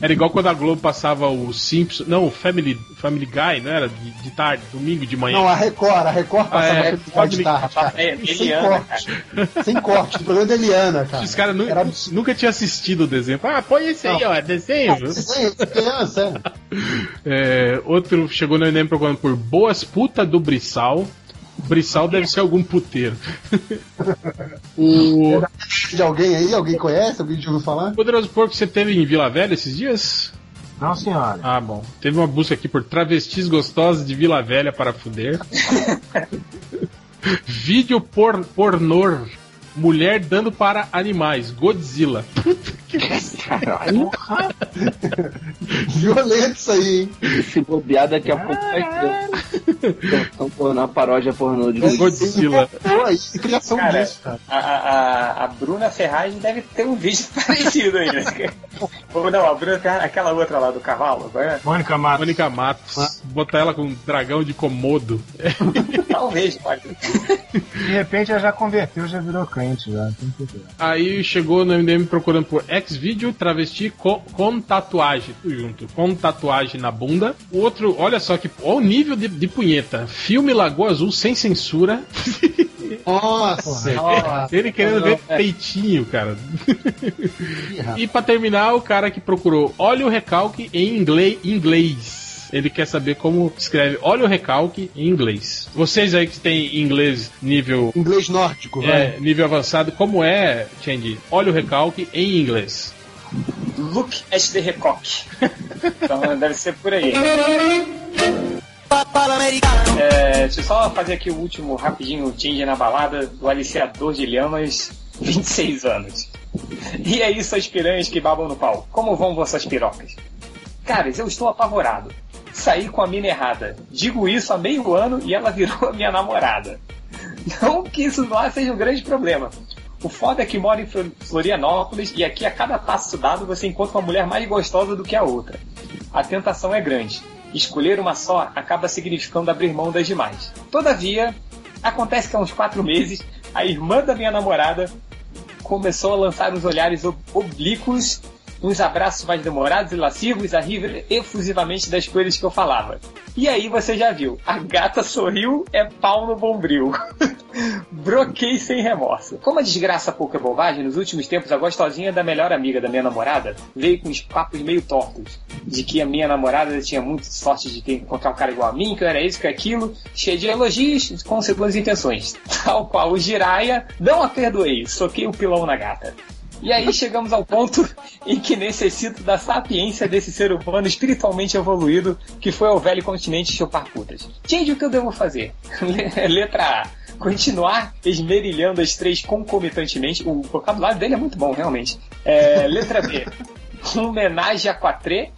Era igual quando a Globo passava o Simpsons. Não, o Family, Family Guy, não era? De, de tarde, domingo de manhã. Não, a Record, a Record passava Ah, é, tarde de tarde, cara. É, Sem Eliana, corte. Sem corte, do programa da Eliana, cara. Os caras nu- Era nunca tinham assistido o desenho. Ah, põe esse aí, Não. ó, desenho. viu? Desenho, criança, é. É, outro chegou no Enem procurando por Boas Puta do Brissal. Brissal deve ser algum puteiro. o De alguém aí? Alguém conhece? Alguém já ouviu falar? Poderoso Porco, você teve em Vila Velha esses dias? Não, senhora. Ah, bom. Teve uma busca aqui por travestis gostosas de Vila Velha para fuder. Vídeo por, pornô. Mulher dando para animais. Godzilla. Violento isso aí, hein? Se bobear, daqui a pouco vai ter. Estão pondo uma paródia pornô de Godzilla. Que criação Cara, disso, cara. a, a, a- a Bruna Ferraz deve ter um vídeo parecido aí, né? Ou não, a Bruna Ferraz, aquela outra lá do cavalo, qual é? Mônica Matos. Mônica Matos. Botar ela com um dragão de comodo. Talvez, pode. De repente ela já converteu, já virou crente já. Aí chegou no MDM procurando por X-Video travesti com, com tatuagem. Tudo junto. Com tatuagem na bunda. O outro, olha só que. Olha o nível de, de punheta. Filme Lagoa Azul sem censura. Nossa. Ele querendo ver peitinho, cara. e pra terminar, o cara que procurou olha o recalque em inglês. Inglês. Ele quer saber como escreve olha o recalque em inglês. Vocês aí que tem inglês nível Inglês nórdico, vai. é, nível avançado, como é, Change? Olha o recalque em inglês. Look at the recoque. Então deve ser por aí. É, deixa eu só fazer aqui o último rapidinho change na balada do aliciador de lhamas, 26 anos. E é isso, as piranhas que babam no pau. Como vão vossas pirocas? Caras, eu estou apavorado. Saí com a mina errada. Digo isso há meio ano e ela virou a minha namorada. Não que isso lá seja um grande problema. O foda é que mora em Flor- Florianópolis e aqui a cada passo dado você encontra uma mulher mais gostosa do que a outra. A tentação é grande. Escolher uma só acaba significando abrir mão das demais. Todavia, acontece que há uns quatro meses, a irmã da minha namorada começou a lançar uns olhares ob- oblíquos, uns abraços mais demorados e lascivos a rir efusivamente das coisas que eu falava. E aí você já viu, a gata sorriu, é pau no bombril. Broquei sem remorso. Como a desgraça pouca bobagem, nos últimos tempos a gostosinha da melhor amiga da minha namorada veio com uns papos meio tortos. De que a minha namorada tinha muita sorte de ter encontrar um cara igual a mim, que eu era isso, que aquilo, cheio de elogios com segundas intenções. Tal qual o Jiraya, não a perdoei, soquei o pilão na gata. E aí chegamos ao ponto em que necessito da sapiência desse ser humano espiritualmente evoluído que foi ao velho continente chupar putas. Gente, o que eu devo fazer? Letra A. Continuar esmerilhando as três concomitantemente. O vocabulário dele é muito bom, realmente. É, letra B. Homenagem a quatrê.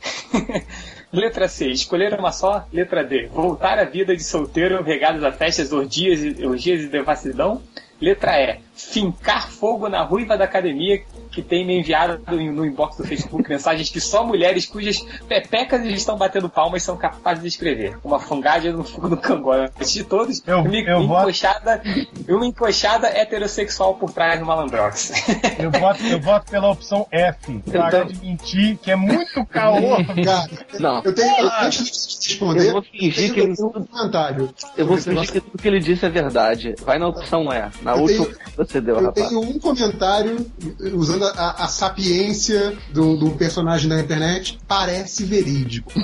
Letra C, escolher uma só. Letra D, voltar à vida de solteiro regados a festas, orgias, orgias e devassidão. Letra E, fincar fogo na ruiva da academia que tem me enviado no inbox do Facebook mensagens que só mulheres cujas pepecas estão batendo palmas são capazes de escrever. Uma fungada no fogo do cangola. Antes de todos, Eu- uma, eu voto- encoxada, uma encoxada heterossexual por trás do malandrox. Eu voto, eu voto pela opção F. Parar de mentir, que é muito caô. Cara, Não. eu tenho. eu- antes de responder, Eu vou fingir que ele- eu um comentário. Eu vou fingir que tudo que ele disse é verdade. Vai na opção E. Na Eu última tenho- que você deu, Eu rapaz. tenho um comentário usando a, a sapiência do, do personagem da internet. Parece verídico.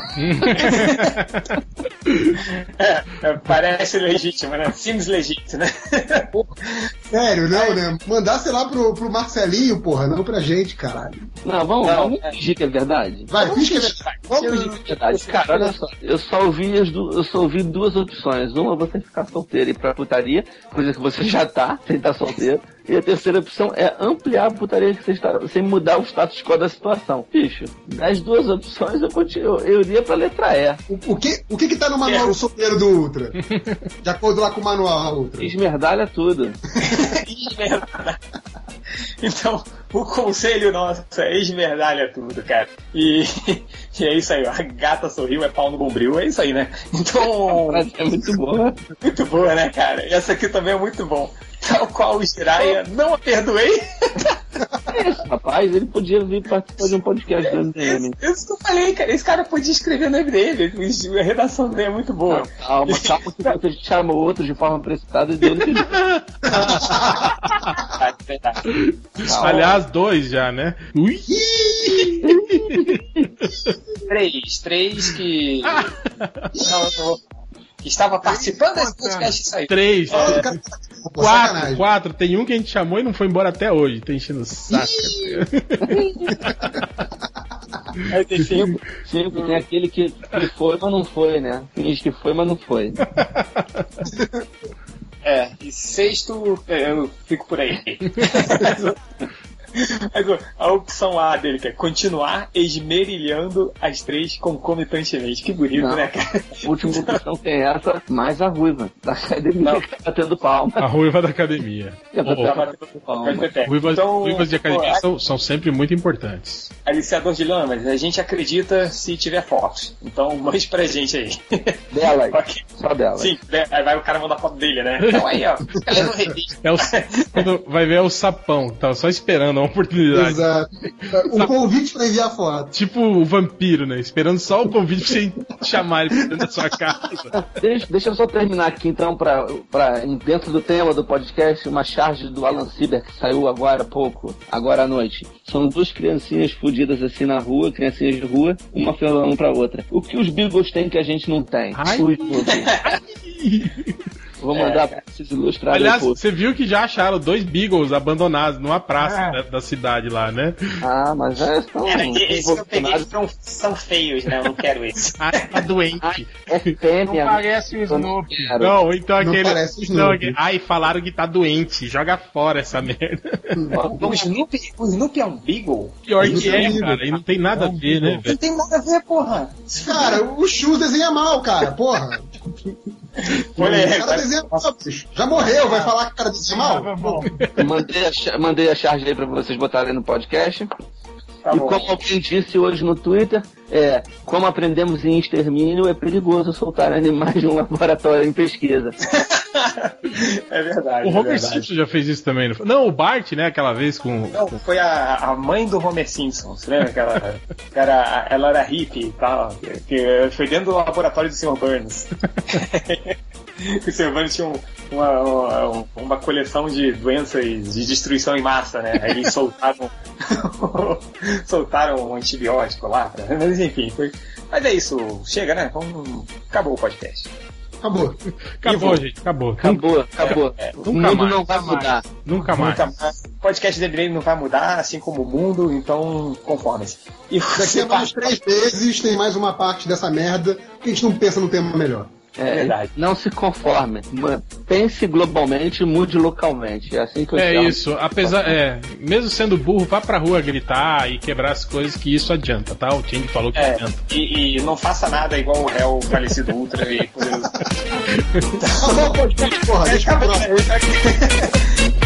É, parece legítimo, né? Seems legítimo, né? Sério, não, né? Mandar, sei lá, pro, pro Marcelinho, porra, não pra gente, caralho. Não, vamos, Não, vamos é. fingir que é verdade. Vai, finge que é verdade. Vamos fingir que é verdade. Cara, olha só, eu só ouvi as du- eu só ouvi duas opções. Uma, você ficar solteiro e ir pra putaria, coisa que você já tá, sem estar solteiro. E a terceira opção é ampliar a putaria que você está, sem mudar o status quo da situação. Bicho, das duas opções eu, continuo, eu iria pra letra E. O, o que, o que que tá no manual do solteiro do Ultra? De acordo lá com o manual Ultra. Esmerdalha tudo. Esmerdalha. Então, o conselho nosso é esmerdalha tudo, cara. E, e é isso aí, ó. a gata sorriu, é pau no bombril, é isso aí, né? Então, é muito boa. muito boa, né, cara? Essa aqui também é muito bom. Tal qual o Jiraya, não a perdoei. Isso, rapaz, ele podia vir participar de um podcast do MDM. Isso, que eu falei, cara. Esse cara podia escrever no MDM. A redação dele é muito boa. Calma, calma que você chama o outro de forma precipitada e deu no que. Aliás, dois já, né? Ui! Três. Três que. Não, eu vou- que estava participando desse podcast, isso aí. Três. Pô, Quatro, sacanagem. quatro. Tem um que a gente chamou e não foi embora até hoje. Tá enchendo o saco. Aí tem cinco. Cinco, tem aquele que, que foi, mas não foi, né? Finge que foi, mas não foi. É, e sexto, é, eu fico por aí. Ó, A opção A dele que é continuar esmerilhando as três concomitantemente. Que bonito, Não. né, cara? A última opção tem essa, mais a ruiva. Da academia Não. que tá batendo palma. A ruiva da academia. Que tá batendo palma. Ruivas, Então, ruivas de academia pô, são, são sempre muito importantes. Aliciador de lamas, a gente acredita se tiver fotos. Então mande pra gente aí. Dela, Ok. só dela. Sim, né? aí vai o cara mandar foto dele, né? Então aí, ó. Revista. É o, quando vai ver é o sapão, tava só esperando a oportunidade. Exato. Um convite pra enviar foto. Tipo o vampiro, né? Esperando só o convite pra você chamar ele pra dentro da sua casa. Deixa, deixa eu só terminar aqui então, pra, pra, dentro do tema do podcast, uma charge do Alan Sieber que saiu agora há pouco, agora à noite. São duas criancinhas fudidas assim na rua, criancinhas de rua, uma falando pra outra. O que os Beagles têm que a gente não tem? Ai. Beagles. Vou mandar pra vocês ilustrarem Aliás, um você viu que já acharam dois Beagles abandonados numa praça Ah. da, da cidade lá, né? Ah, mas já estão Cara, esses que eu peguei são, são feios, né? Eu não quero esse. Ah, tá doente. É Não fêmea. parece o não Snoopy. Não, então Não aquele. parece o Snoopy. não, aquele- Ai, falaram que tá doente. Joga fora essa merda. O Snoopy, o Snoopy é um Beagle? Pior Isso que é é, cara. E não tem nada a ver, né, Não tem nada a ver, porra. Cara, o Chus desenha mal, cara, porra. Olha cara desenha. Já morreu, vai falar que o cara desenha mal? Mandei a, mandei a charge aí pra vocês botarem no podcast. Tá e bom. como alguém disse hoje no Twitter, é, como aprendemos em extermínio, é perigoso soltar animais de um laboratório em pesquisa. É verdade. O é Homer. Simpson já fez isso também. Não, foi? não o Bart, né? Aquela vez com. Não, foi a, a mãe do Homer Simpson, você lembra? Que ela, que era, ela era hippie e tal, que, que foi dentro do laboratório do Sr. Burns. o Sr. Burns tinha um- uma, uma, uma coleção de doenças de destruição em massa, né? Aí eles soltaram, soltaram um antibiótico lá, pra- mas enfim, foi. Mas é isso, chega, né? Vamos, acabou o podcast. Acabou. Acabou, gente. Acabou. Acabou, acabou. É, o nunca mundo mais, não vai mais. mudar. Nunca mais. Nunca mais. O podcast dele não vai mudar, assim como o mundo, então conforme-se. E Daqui a mais três meses tem mais uma parte dessa merda que a gente não pensa no tema melhor. É, verdade. Não se conforme. Pense globalmente, mude localmente. É assim que eu É chamo. isso, apesar, é, mesmo sendo burro, vá pra rua gritar e quebrar as coisas que isso adianta, tá? O Ting falou que É, adianta. e, e não faça nada igual o réu falecido Ultra e porra. Deixa eu?